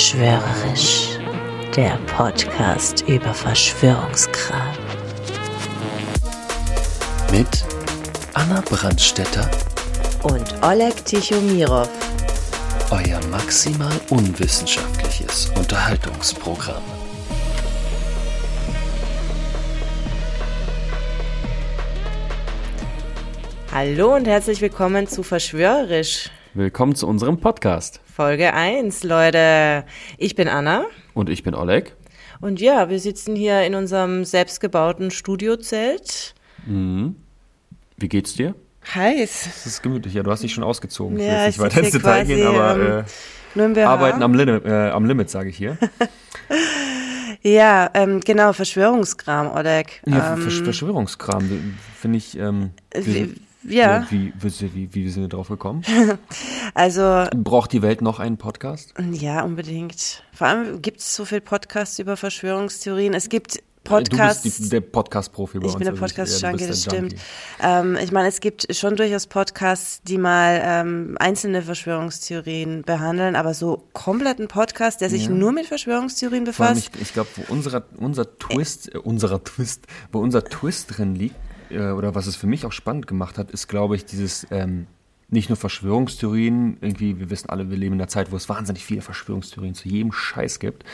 Verschwörerisch, der Podcast über Verschwörungskram. Mit Anna Brandstetter, Und Oleg Tichomirov. euer maximal unwissenschaftliches Unterhaltungsprogramm. Hallo und herzlich willkommen zu Verschwörerisch, Willkommen zu unserem Podcast. Folge 1, Leute. Ich bin Anna Und ich bin Oleg. und ja, wir sitzen hier in unserem selbstgebauten Studiozelt. Wie geht's dir? Heiß. Es ist gemütlich. Ja, du hast dich schon ausgezogen. Ja, ich will jetzt ich nicht weiter ins Detail quasi, gehen, aber ähm, äh, Nur im BH. arbeiten am, Limit, äh, am Limit, sage ich hier. Ja, ähm, genau, Verschwörungskram, Oleg. Ja, ähm, Versch- Verschwörungskram, finde ich. Ähm, wir ja. Wie, wie, wie, sind wir drauf gekommen? also, Braucht die Welt noch einen Podcast? ja, unbedingt. Vor allem gibt es so viele Podcasts über Verschwörungstheorien. Es gibt Du Podcasts. bist die, der Podcast-Profi bei Ich uns. bin der also Podcast-Junkie, ja, du das stimmt. Ähm, ich meine, es gibt schon durchaus Podcasts, die mal ähm, einzelne Verschwörungstheorien behandeln, aber so kompletten Podcast, der sich nur mit Verschwörungstheorien allem, befasst. ich, ich glaube, wo unserer, unser Twist, äh, unserer Twist, wo unser Twist drin liegt, äh, oder was es für mich auch spannend gemacht hat, ist, glaube ich, dieses, ähm, nicht nur Verschwörungstheorien, irgendwie, wir wissen alle, wir leben in einer Zeit, wo es wahnsinnig viele Verschwörungstheorien zu jedem Scheiß gibt.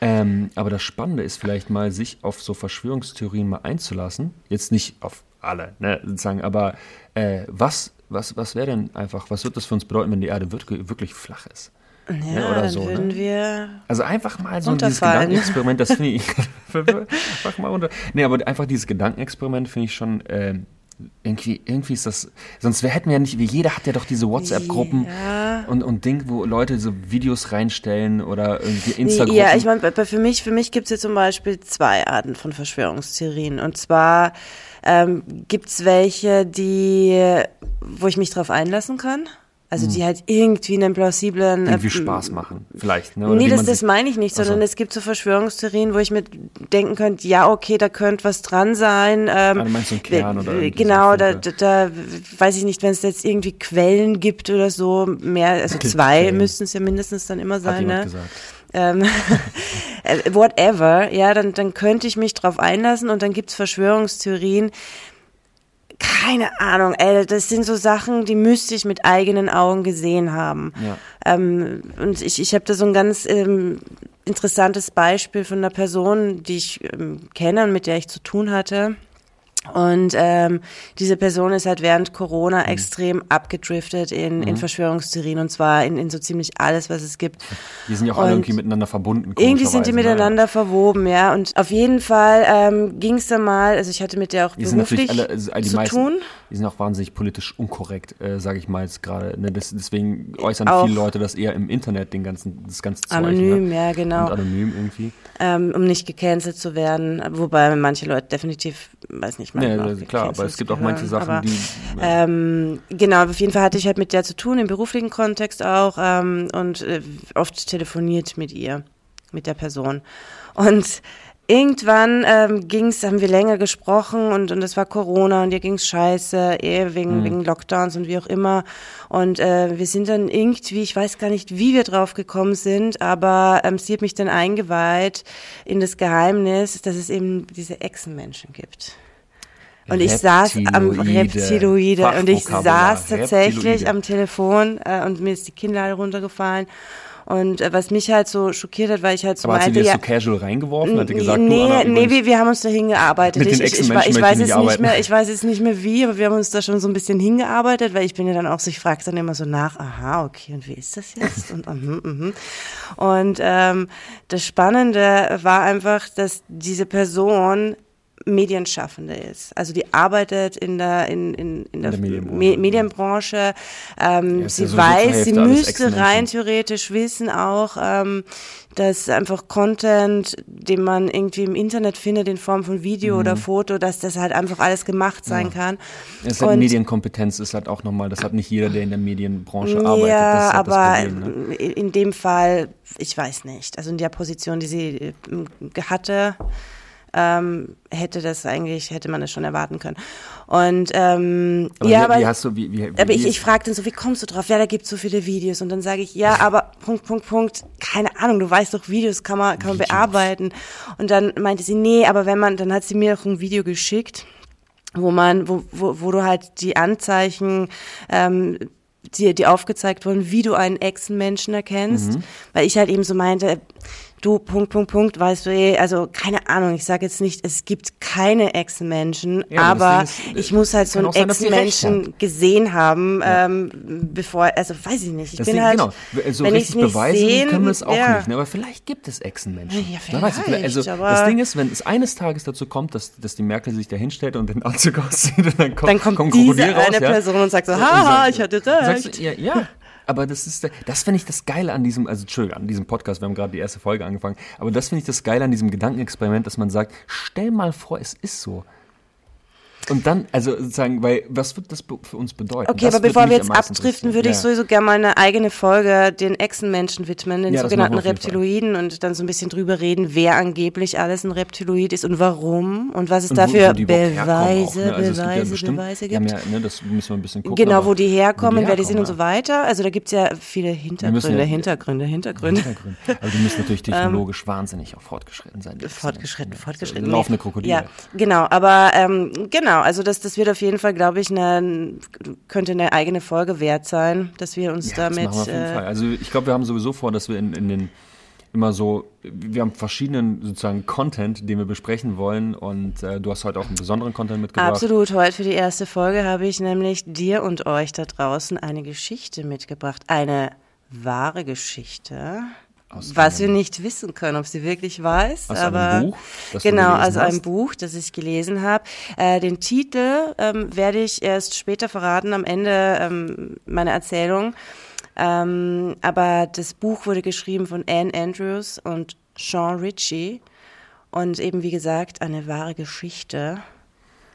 Ähm, aber das Spannende ist vielleicht mal, sich auf so Verschwörungstheorien mal einzulassen. Jetzt nicht auf alle, ne, sozusagen, aber äh, was, was, was wäre denn einfach, was wird das für uns bedeuten, wenn die Erde wirklich, wirklich flach ist? Ja, oder dann so, würden ne? wir. Also einfach mal so dieses. Gedankenexperiment, das finde ich. einfach mal unter. Nee, aber einfach dieses Gedankenexperiment finde ich schon. ähm, irgendwie, irgendwie ist das. Sonst wär, hätten wir ja nicht. Jeder hat ja doch diese WhatsApp-Gruppen Ja. und, und Ding, wo Leute so Videos reinstellen oder irgendwie Instagram. Ja, ich meine, für mich, für mich gibt es jetzt zum Beispiel zwei Arten von Verschwörungstheorien. Und zwar ähm, gibt es welche, die, wo ich mich drauf einlassen kann. Also die halt irgendwie einen plausiblen Hm. irgendwie äh, Spaß machen, vielleicht. Ne? Oder Nee, das, das meine ich nicht, so. sondern es gibt so Verschwörungstheorien, wo ich mir denken könnte, ja, okay, da könnte was dran sein. Ähm, Ah, du meinst so einen Kern oder so Genau, ein da, da, da weiß ich nicht, wenn es jetzt irgendwie Quellen gibt oder so, mehr, also zwei Quellen. müssten es ja mindestens dann immer Hat sein, jemand ne? gesagt. ähm, äh, whatever, ja, dann, dann könnte ich mich drauf einlassen und dann gibt's Verschwörungstheorien. Keine Ahnung, ey, das sind so Sachen, die müsste ich mit eigenen Augen gesehen haben. Ja. Ähm, und ich, ich habe da so ein ganz ähm, interessantes Beispiel von einer Person, die ich ähm, kenne und mit der ich zu tun hatte. Und ähm, diese Person ist halt während Corona Mhm. extrem abgedriftet in, in Verschwörungstheorien und zwar in, in so ziemlich alles, was es gibt. Die sind ja auch alle Und irgendwie miteinander verbunden. Irgendwie sind die ne? miteinander verwoben, ja. Und auf jeden Fall ähm, ging es dann mal, also ich hatte mit der auch Die beruflich alle, also die zu meisten, tun. die sind auch wahnsinnig politisch unkorrekt, äh, sage ich mal jetzt gerade. Ne? Das, deswegen äußern Auch. viele Leute das eher im Internet, den ganzen, das ganze Zeug. Anonym, ne? ja, genau. Und anonym irgendwie. Ähm, um nicht gecancelt zu werden. Wobei manche Leute definitiv, weiß nicht, Ja, manchmal das ist klar, aber es gibt auch manche. Sachen, aber, die. Ähm, genau, auf jeden Fall hatte ich halt mit der zu tun, im beruflichen Kontext auch, ähm, und äh, oft telefoniert mit ihr, mit der Person. Und irgendwann ähm, ging's, haben wir länger gesprochen und und es war Corona und ihr ging's scheiße, eh wegen wegen Lockdowns und wie auch immer. Und äh, wir sind dann irgendwie, ich weiß gar nicht, wie wir drauf gekommen sind, aber ähm, sie hat mich dann eingeweiht in das Geheimnis, dass es eben diese Echsenmenschen gibt. Und ich saß am Reptiloide. Und ich saß tatsächlich am Telefon äh, und mir ist die Kinnlade runtergefallen. Und äh, was mich halt so schockiert hat, weil ich halt so Aber hat sie meinte, dir ja, so casual reingeworfen? Hat die gesagt, nee, du, Anna, nee, wir, wir haben uns da hingearbeitet. Mit den ich, ich, ich, ich weiß jetzt nicht mehr, ich weiß jetzt nicht mehr wie, aber wir haben uns da schon so ein bisschen hingearbeitet, weil ich bin ja dann auch so, ich frage dann immer so nach, aha, okay, und wie ist das jetzt? Und, mhm, mhm. und ähm, das Spannende war einfach, dass diese Person Medienschaffende ist. Also die arbeitet in der in, in, in der, der Medienbranche. Me Medienbranche. Ähm, Ja, sie ja zur weiß, sie müsste rein theoretisch wissen auch, ähm, dass einfach Content, den man irgendwie im Internet findet in Form von Video Mhm. oder Foto, dass das halt einfach alles gemacht sein kann. Es ist halt Medienkompetenz ist halt auch nochmal, das hat nicht jeder, der in der Medienbranche arbeitet. Ja, halt aber das Problem, ne? in in dem Fall, ich weiß nicht. Also in der Position, die sie äh, hatte, ähm, hätte das eigentlich, hätte man das schon erwarten können. Und ähm, Aber ja, wie, aber, wie hast du, wie, wie, wie aber ich, ich frage dann so, wie kommst du drauf? Ja, da gibt's so viele Videos. Und dann sage ich, ja, aber Punkt, Punkt, Punkt, keine Ahnung, du weißt doch, Videos kann man, kann man Videos. bearbeiten. Und dann meinte sie, nee, aber wenn man, dann hat sie mir auch ein Video geschickt, wo man, wo, wo, wo du halt die Anzeichen, ähm, die, die aufgezeigt wurden, wie du einen Echsenmenschen erkennst. Mhm. Weil ich halt eben so meinte, du, Punkt, Punkt, Punkt, weißt du, eh, also keine Ahnung, ich sage jetzt nicht, es gibt keine Echsenmenschen, Ja, aber ist, ich muss halt so einen Echsenmenschen gesehen haben, ähm, bevor, also weiß ich nicht. Ich Deswegen, bin halt, genau, so wenn richtig ich's nicht beweisen sehen, können wir es auch ja. nicht. Ne? Aber vielleicht gibt es Echsenmenschen. Ja, vielleicht, also aber- das Ding ist, wenn es eines Tages dazu kommt, dass, dass die Merkel sich da hinstellt und den Anzug auszieht und dann kommt, dann kommt kommen diese raus, eine ja? Person und sagt so, haha, ich hatte sagst recht. ja, ja, aber das ist, das finde ich das Geile an diesem, also Entschuldigung, an diesem Podcast, wir haben gerade die erste Folge angefangen, aber das finde ich das Geile an diesem Gedankenexperiment, dass man sagt, stell mal vor, es ist so. Und dann, also sozusagen, weil, was wird das für uns bedeuten? Okay, Das aber bevor wir jetzt abdriften, würde ich Ja. sowieso gerne mal eine eigene Folge den Echsenmenschen widmen, den Ja, sogenannten. Reptiloiden und dann so ein bisschen drüber reden, wer angeblich alles ein Reptiloid ist und warum und was es Und da wo- für wo die überhaupt herkommen auch, Beweise, ne? Also es gibt ja Beweise, bestimmt- Beweise gibt. Ja, ne, das müssen wir ein bisschen gucken. Genau, wo die herkommen, wer die sind und so weiter. Also da gibt's ja viele Hintergründe, Hintergründe, Hintergründe. Hintergrund. Aber die müssen natürlich technologisch wahnsinnig auch fortgeschritten sein. Fortgeschritten, Ja, fortgeschritten. Laufende. Krokodile. Ja, genau, aber ähm, genau, also das, das wird auf jeden Fall, glaube ich, eine, könnte eine eigene Folge wert sein, dass wir uns Ja, damit. das machen wir auf jeden äh, Fall. Also ich glaube, wir haben sowieso vor, dass wir in, in den immer so, wir haben verschiedenen sozusagen Content, den wir besprechen wollen und äh, du hast heute auch einen besonderen Content mitgebracht. Absolut. Heute für die erste Folge habe ich nämlich dir und euch da draußen eine Geschichte mitgebracht. Eine wahre Geschichte. Aus was wir einem- nicht wissen können, ob sie wirklich weiß. Aus einem aber Buch, genau, gelesen also ein hast? Buch, das ich gelesen habe. Äh, den Titel ähm, werde ich erst später verraten, am Ende ähm, meiner Erzählung. Ähm, aber das Buch wurde geschrieben von Anne Andrews und Sean Ritchie. Und eben, wie gesagt, eine wahre Geschichte.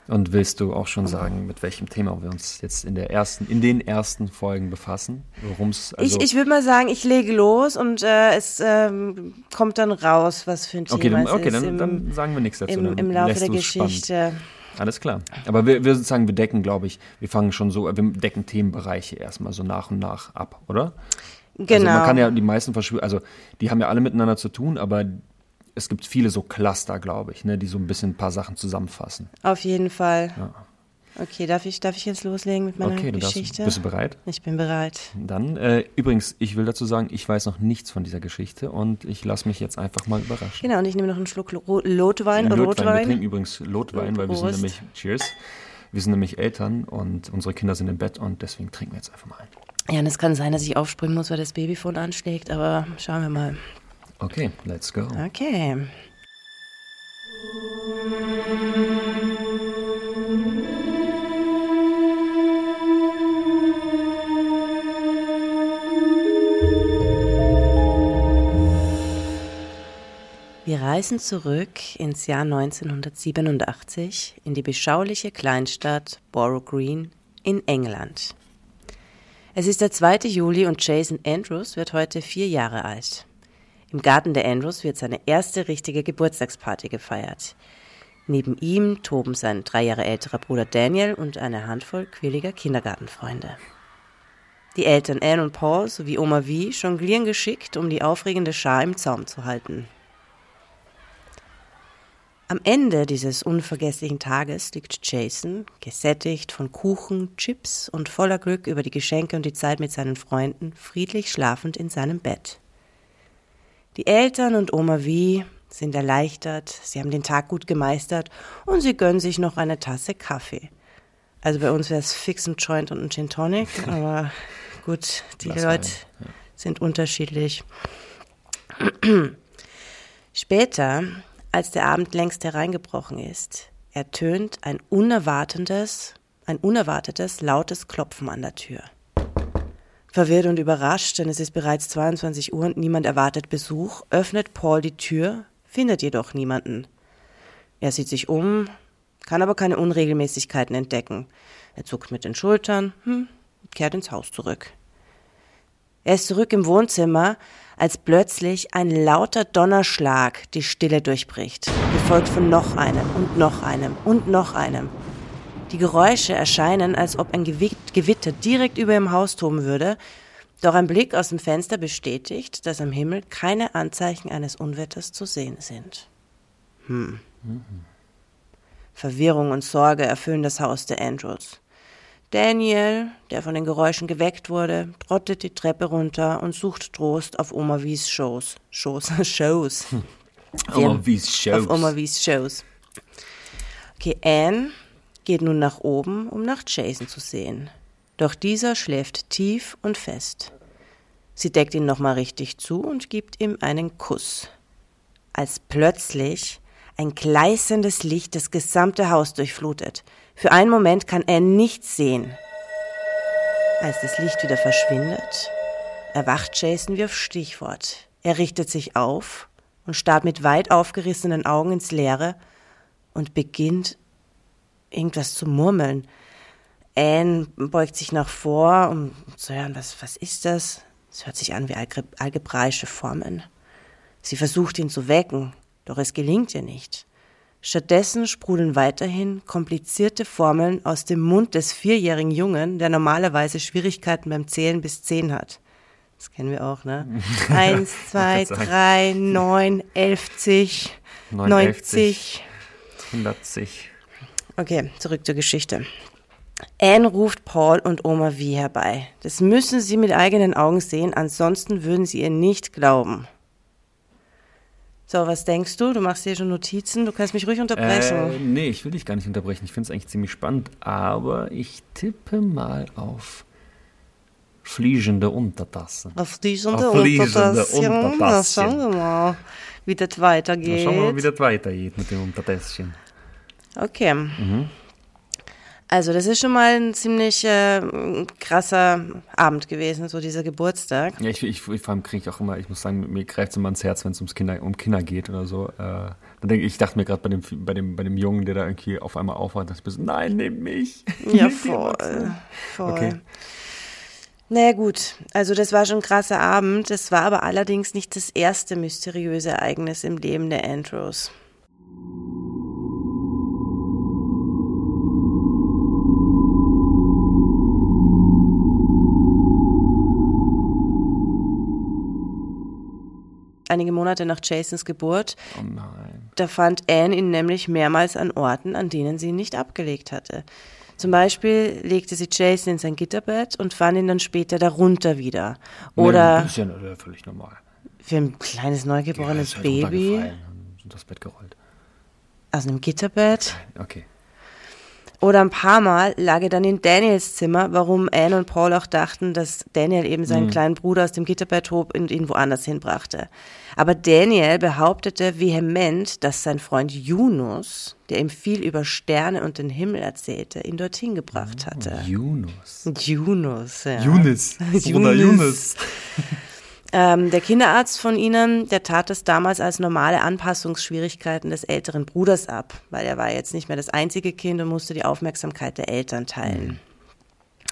Und willst du auch schon sagen, mit welchem Thema wir uns jetzt in der ersten, in den ersten Folgen befassen? Worum es also ich ich würde mal sagen, ich lege los und äh, es ähm, kommt dann raus, was für ein Okay, Thema dann, es okay ist dann, im, dann sagen wir nichts dazu. im, dann im Laufe der du's spannend. Geschichte. Alles klar. Aber wir, wir sozusagen, wir decken, glaube ich, wir fangen schon so, wir decken Themenbereiche erstmal so nach und nach ab, oder? Genau. Also man kann ja die meisten Verschwörungen, also die haben ja alle miteinander zu tun, aber es gibt viele so Cluster, glaube ich, ne, die so ein bisschen ein paar Sachen zusammenfassen. Auf jeden Fall. Okay, darf ich, darf ich jetzt loslegen mit meiner Okay, Geschichte? bist du bereit? ich bin bereit. Dann, äh, übrigens, ich will dazu sagen, ich weiß noch nichts von dieser Geschichte und ich lasse mich jetzt einfach mal überraschen. Genau, und ich nehme noch einen Schluck Lo Lotwein, Lotwein. Wir Rotwein. trinken übrigens Lotwein, weil wir sind nämlich, cheers, wir sind nämlich Eltern und unsere Kinder sind im Bett und deswegen trinken wir jetzt einfach mal ein. Ja, und es kann sein, dass ich aufspringen muss, weil das Babyphone anschlägt, aber schauen wir mal. Okay, let's go. Okay. Wir reisen zurück ins Jahr 1987 in die beschauliche Kleinstadt Borough Green in England. Es ist der 2. Juli und Jason Andrews wird heute vier Jahre alt. Im Garten der Andrews wird seine erste richtige Geburtstagsparty gefeiert. Neben ihm toben sein drei Jahre älterer Bruder Daniel und eine Handvoll quirliger Kindergartenfreunde. Die Eltern Anne und Paul sowie Oma V jonglieren geschickt, um die aufregende Schar im Zaum zu halten. Am Ende dieses unvergesslichen Tages liegt Jason, gesättigt von Kuchen, Chips und voller Glück über die Geschenke und die Zeit mit seinen Freunden, friedlich schlafend in seinem Bett. Die Eltern und Oma V sind erleichtert, sie haben den Tag gut gemeistert und sie gönnen sich noch eine Tasse Kaffee. Also bei uns wäre es fix ein Joint und ein Gin Tonic, aber gut, die Glas Leute Wein, sind unterschiedlich. Später, als der Abend längst hereingebrochen ist, ertönt ein unerwartetes, ein unerwartetes, lautes Klopfen an der Tür. Verwirrt und überrascht, denn es ist bereits 22 Uhr und niemand erwartet Besuch, öffnet Paul die Tür, findet jedoch niemanden. Er sieht sich um, kann aber keine Unregelmäßigkeiten entdecken. Er zuckt mit den Schultern, hm, kehrt ins Haus zurück. Er ist zurück im Wohnzimmer, als plötzlich ein lauter Donnerschlag die Stille durchbricht, gefolgt von noch einem und noch einem und noch einem. Die Geräusche erscheinen, als ob ein Gewitter direkt über dem Haus toben würde, doch ein Blick aus dem Fenster bestätigt, dass am Himmel keine Anzeichen eines Unwetters zu sehen sind. Hm. Mhm. Verwirrung und Sorge erfüllen das Haus der Andrews. Daniel, der von den Geräuschen geweckt wurde, trottet die Treppe runter und sucht Trost auf Oma Wies Shows. Shows. Shows. Oma Wies Shows. Auf Oma Wies Shows. Okay, Anne geht nun nach oben, um nach Jason zu sehen. Doch dieser schläft tief und fest. Sie deckt ihn nochmal richtig zu und gibt ihm einen Kuss. Als plötzlich ein gleißendes Licht das gesamte Haus durchflutet. Für einen Moment kann er nichts sehen. Als das Licht wieder verschwindet, erwacht Jason wie auf Stichwort. Er richtet sich auf und starrt mit weit aufgerissenen Augen ins Leere und beginnt irgendwas zu murmeln. Anne beugt sich nach vor, um zu hören, was, was ist das? Es hört sich an wie algebraische Formen. Sie versucht ihn zu wecken, doch es gelingt ihr nicht. Stattdessen sprudeln weiterhin komplizierte Formeln aus dem Mund des vierjährigen Jungen, der normalerweise Schwierigkeiten beim Zählen bis zehn hat. Das kennen wir auch, ne? Eins, zwei, drei, neun, elfzig, neunzig, hundertzig. Okay, zurück zur Geschichte. Anne ruft Paul und Oma V herbei. Das müssen sie mit eigenen Augen sehen, ansonsten würden sie ihr nicht glauben. So, was denkst du? Du machst hier schon Notizen, du kannst mich ruhig unterbrechen. Äh, nee, ich will dich gar nicht unterbrechen. Ich finde es eigentlich ziemlich spannend, aber ich tippe mal auf fliegende Untertassen. Auf fliegende, auf fliegende Untertassen. Untertassen. Ja, schauen wir mal, wie das weitergeht. schauen wir mal, wie das weitergeht mit dem Untertässchen. Okay. Mhm. Also das ist schon mal ein ziemlich äh, krasser Abend gewesen, so dieser Geburtstag. Ja, ich, ich, ich vor allem kriege ich auch immer, ich muss sagen, mir greift es immer ans Herz, wenn es ums Kinder, um Kinder geht oder so. Äh, dann denke ich, ich dachte mir gerade bei dem, bei, dem, bei dem Jungen, der da irgendwie auf einmal aufwacht, dass ich so, nein, nimm mich. Ja, voll. voll. Okay. Naja gut, also das war schon ein krasser Abend. Es war aber allerdings nicht das erste mysteriöse Ereignis im Leben der Andrews. Einige Monate nach Jasons Geburt. Oh nein. Da fand Anne ihn nämlich mehrmals an Orten, an denen sie ihn nicht abgelegt hatte. Zum Beispiel legte sie Jason in sein Gitterbett und fand ihn dann später darunter wieder. Oder. Nee, das ist ja völlig normal. Für ein kleines neugeborenes ja, halt Baby. Und das Bett gerollt. Aus einem Gitterbett. Okay. Oder ein paar Mal lag er dann in Daniels Zimmer, warum Anne und Paul auch dachten, dass Daniel eben seinen mhm. kleinen Bruder aus dem Gitterbett hob und ihn woanders hinbrachte. Aber Daniel behauptete vehement, dass sein Freund Yunus, der ihm viel über Sterne und den Himmel erzählte, ihn dorthin gebracht oh, hatte. Yunus. Yunus, ja. Yunus. Bruder Yunus. Ähm, der Kinderarzt von ihnen, der tat es damals als normale Anpassungsschwierigkeiten des älteren Bruders ab, weil er war jetzt nicht mehr das einzige Kind und musste die Aufmerksamkeit der Eltern teilen. Mhm.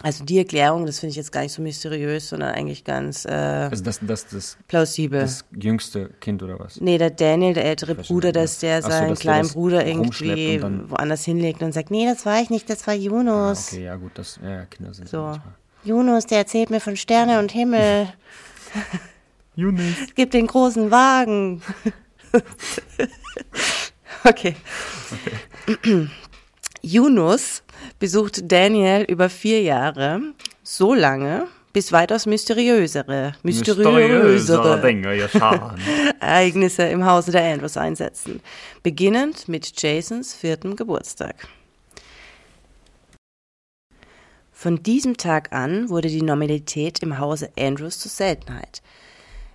Also die Erklärung, das finde ich jetzt gar nicht so mysteriös, sondern eigentlich ganz äh, also das, das, das, plausibel. Das jüngste Kind oder was? Nee, der Daniel, der ältere Bruder, dass der so, seinen dass kleinen Bruder irgendwie woanders hinlegt und sagt, nee, das war ich nicht, das war Yunus. Ah, okay, ja gut, das, ja, Kinder sind so. Yunus, der erzählt mir von Sterne und Himmel. Yunus. Gib den großen Wagen. okay. okay. Yunus besucht Daniel über vier Jahre, so lange, bis weitaus mysteriösere, mysteriösere Dinge Ereignisse im Hause der Andrews einsetzen. Beginnend mit Jasons vierten Geburtstag. Von diesem Tag an wurde die Normalität im Hause Andrews zur Seltenheit.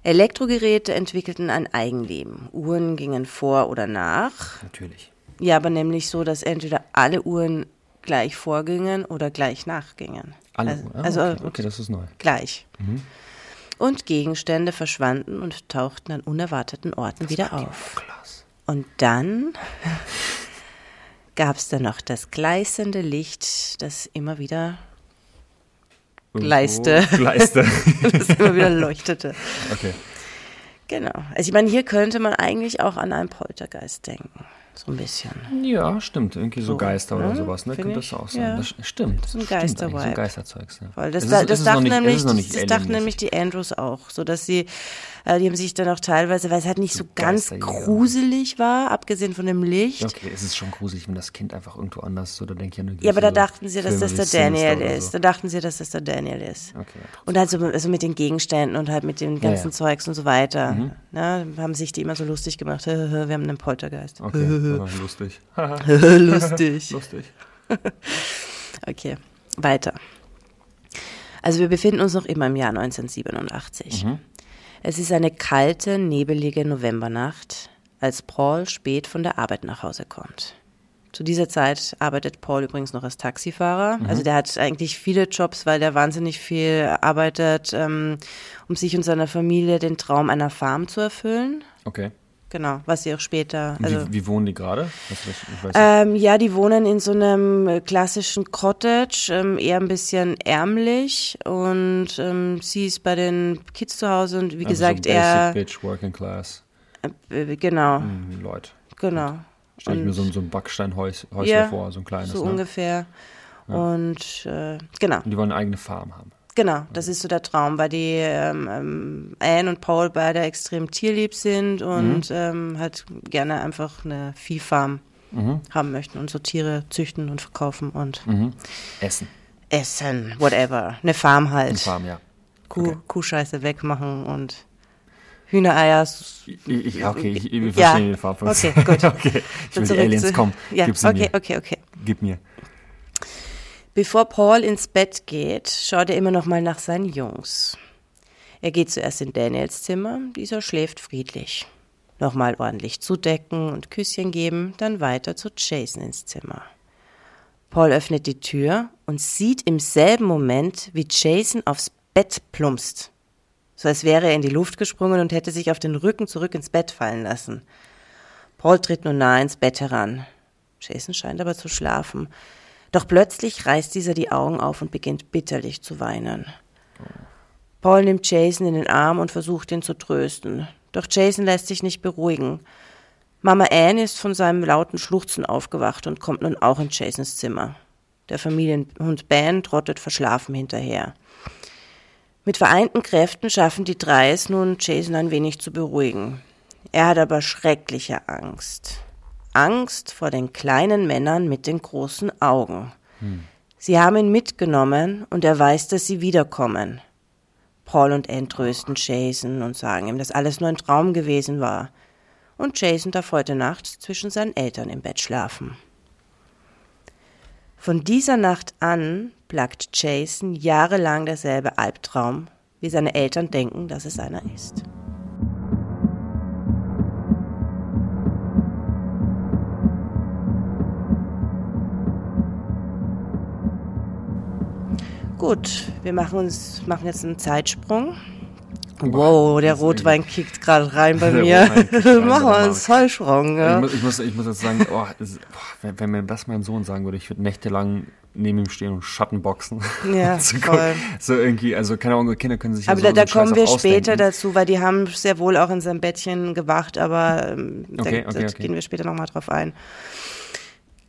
Elektrogeräte entwickelten ein Eigenleben. Uhren gingen vor oder nach. Natürlich. Ja, aber nämlich so, dass entweder alle Uhren gleich vorgingen oder gleich nachgingen. Alle also, Uhren? Ah, also okay. okay. das ist neu. Gleich. Mhm. Und Gegenstände verschwanden und tauchten an unerwarteten Orten das wieder auf. Und dann gab es dann noch das gleißende Licht, das immer wieder Gleiste. Gleiste. das immer wieder leuchtete. okay. Genau. Also ich meine, hier könnte man eigentlich auch an einen Poltergeist denken. So ein bisschen. Ja, stimmt. Irgendwie so, So, Geister oder ne? sowas, ne? Find Könnte ich, das auch sein. ja. Das stimmt. So ein Stimmt eigentlich, So ein Geisterzeugs, ja. Weil das, ist- das ist nämlich, nicht das dachten nämlich die Andrews auch, so dass sie, äh, die haben sich dann auch teilweise, weil es halt nicht so ganz gruselig war, abgesehen von dem Licht. Okay, es ist schon gruselig, wenn das Kind einfach irgendwo anders so, da denke ich ja nur Ja, aber da dachten sie, dass das der Daniel ist. So. Da dachten sie, dass das der Daniel ist. Okay. Und halt so also mit den Gegenständen und halt mit dem ganzen ja. Mhm. Zeugs und so weiter. Ne, haben sich die immer so lustig gemacht. wir haben einen Poltergeist. Okay, lustig. lustig. lustig. Okay, weiter. Also wir befinden uns noch immer im Jahr 1987. Es ist eine kalte, nebelige Novembernacht, als Paul spät von der Arbeit nach Hause kommt. Zu dieser Zeit arbeitet Paul übrigens noch als Taxifahrer. Also der hat eigentlich viele Jobs, weil der wahnsinnig viel arbeitet, ähm, um sich und seiner Familie den Traum einer Farm zu erfüllen. Okay. Genau, was sie auch später. Also, wie, wie wohnen die gerade? Ähm, ja, die wohnen in so einem äh, klassischen Cottage, ähm, eher ein bisschen ärmlich und ähm, sie ist bei den Kids zu Hause und wie Also gesagt, so er, Bitch, Working Class. äh, genau, Hm, Leute. genau. Stell ich mir so, ein- so ein Backsteinhäuschen Ja, vor, so ein kleines. so ne? ungefähr. Und äh, genau, Und die wollen eine eigene Farm haben. Genau, das ist so der Traum, weil die ähm, ähm, Anne und Paul beide extrem tierlieb sind und ähm, halt gerne einfach eine Viehfarm haben möchten und so Tiere züchten und verkaufen und Mhm. Essen. essen, whatever. Eine Farm halt. Eine Farm, ja. Kuh, Okay. Kuhscheiße wegmachen und Hühnereier. Ich, ja, okay, ich, ich Ja. verstehe die Farm. Okay, gut. okay, ich will die Aliens, zu- komm, Ja, gib sie okay, mir. okay, okay. Gib mir. Bevor Paul ins Bett geht, schaut er immer noch mal nach seinen Jungs. Er geht zuerst in Daniels Zimmer, dieser schläft friedlich. Nochmal ordentlich zudecken und Küsschen geben, dann weiter zu Jason ins Zimmer. Paul öffnet die Tür und sieht im selben Moment, wie Jason aufs Bett plumpst. So als wäre er in die Luft gesprungen und hätte sich auf den Rücken zurück ins Bett fallen lassen. Paul tritt nun nahe ins Bett heran. Jason scheint aber zu schlafen. Doch plötzlich reißt dieser die Augen auf und beginnt bitterlich zu weinen. Paul nimmt Jason in den Arm und versucht ihn zu trösten. Doch Jason lässt sich nicht beruhigen. Mama Anne ist von seinem lauten Schluchzen aufgewacht und kommt nun auch in Jasons Zimmer. Der Familienhund Ben trottet verschlafen hinterher. Mit vereinten Kräften schaffen die drei es nun, Jason ein wenig zu beruhigen. Er hat aber schreckliche Angst. Angst vor den kleinen Männern mit den großen Augen. Sie haben ihn mitgenommen und er weiß, dass sie wiederkommen. Paul und Anne trösten Jason und sagen ihm, dass alles nur ein Traum gewesen war. Und Jason darf heute Nacht zwischen seinen Eltern im Bett schlafen. Von dieser Nacht an plagt Jason jahrelang derselbe Albtraum, wie seine Eltern denken, dass es einer ist. Gut, wir machen uns machen jetzt einen Zeitsprung. Wow, der Rotwein kickt gerade rein bei Der mir. Machen wir einen Zeitsprung. Ich, Ja. muss, ich, muss, ich muss jetzt sagen, oh, boah, wenn, wenn mir das mein Sohn sagen würde, ich würde nächtelang neben ihm stehen und Schattenboxen. Ja, so, voll. so irgendwie, also keine Ahnung, Kinder können sich ja Aber so, da, da kommen wir später ausdenken. dazu, weil die haben sehr wohl auch in seinem Bettchen gewacht, aber ähm, Okay, da, okay, da okay. gehen wir später nochmal drauf ein.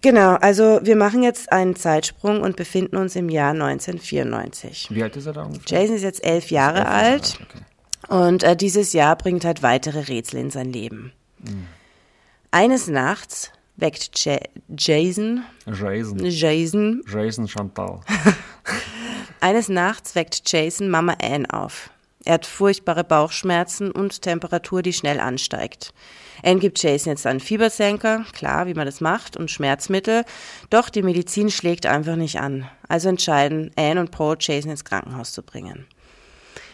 Genau, also wir machen jetzt einen Zeitsprung und befinden uns im Jahr 1994. Wie alt ist er da ungefähr? Jason ist jetzt elf Jahre Elf Jahre alt Okay. und äh, dieses Jahr bringt halt weitere Rätsel in sein Leben. Mhm. Eines Nachts weckt Ja- Jason, Jason. Jason, Jason Chantal. eines Nachts weckt Jason Mama Ann auf. Er hat furchtbare Bauchschmerzen und Temperatur, die schnell ansteigt. Anne gibt Jason jetzt einen Fiebersenker, klar, wie man das macht, und Schmerzmittel. Doch die Medizin schlägt einfach nicht an. Also entscheiden Anne und Paul, Jason ins Krankenhaus zu bringen.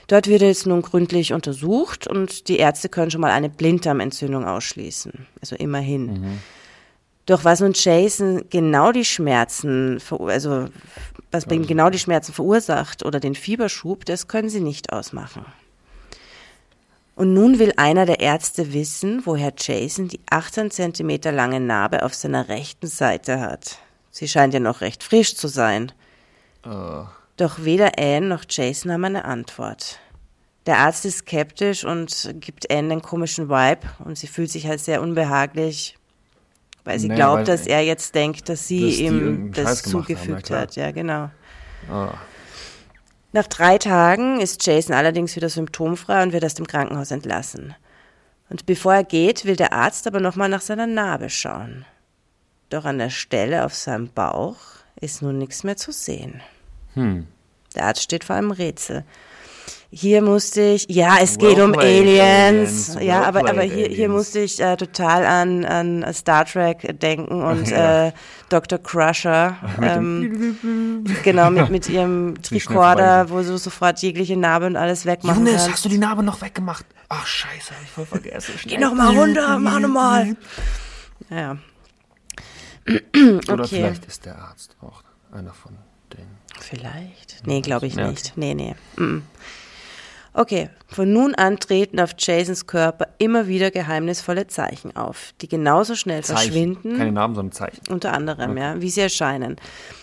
Dort wird er jetzt nun gründlich untersucht und die Ärzte können schon mal eine Blinddarmentzündung ausschließen. Also immerhin. Doch was nun Jason genau die Schmerzen, also was bei ihm genau die Schmerzen verursacht oder den Fieberschub, das können sie nicht ausmachen. Und nun will einer der Ärzte wissen, woher Jason die 18 Zentimeter lange Narbe auf seiner rechten Seite hat. Sie scheint ja noch recht frisch zu sein. Doch weder Anne noch Jason haben eine Antwort. Der Arzt ist skeptisch und gibt Anne einen komischen Vibe und sie fühlt sich halt sehr unbehaglich, weil sie Nee, glaubt, weil- dass er jetzt denkt, dass sie Dass ihm das haben, zugefügt klar. hat. Ja, genau. Ah, Nach drei Tagen ist Jason allerdings wieder symptomfrei und wird aus dem Krankenhaus entlassen. Und bevor er geht, will der Arzt aber nochmal nach seiner Narbe schauen. Doch an der Stelle auf seinem Bauch ist nun nichts mehr zu sehen. hm. Der Arzt steht vor einem Rätsel. Hier musste ich, ja, es geht Well um Aliens. Aliens. Ja, aber, aber hier, hier musste ich äh, total an, an Star Trek denken und Ja. äh, Dr. Crusher. ähm, genau, mit, mit ihrem Tricorder, wo du sofort jegliche Narbe und alles wegmachen Jonas, kannst. hast du die Narbe noch weggemacht? Ach, scheiße, hab ich voll vergessen. Geh noch mal runter, mach noch mal. Ja, Oder okay. vielleicht ist der Arzt auch einer von denen. Vielleicht. Nee, glaube ich nicht. Nee, nee. Mm. Okay, von nun an treten auf Jasons Körper immer wieder geheimnisvolle Zeichen auf, die genauso schnell verschwinden. Keine Namen, sondern Zeichen. Unter anderem, ja, wie sie erscheinen.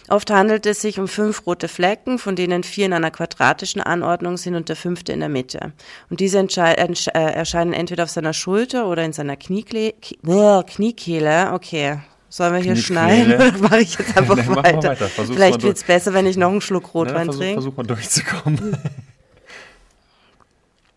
Oft handelt es sich um fünf rote Flecken, von denen vier in einer quadratischen Anordnung sind und der fünfte in der Mitte. Und diese äh, erscheinen entweder auf seiner Schulter oder in seiner Kniekle K äh, Kniekehle. Okay. Sollen wir hier schneiden oder mache ich jetzt einfach mal weiter? weiter. Vielleicht durch. wird's besser, wenn ich noch einen Schluck Rotwein versuch, trinke. versuch mal durchzukommen.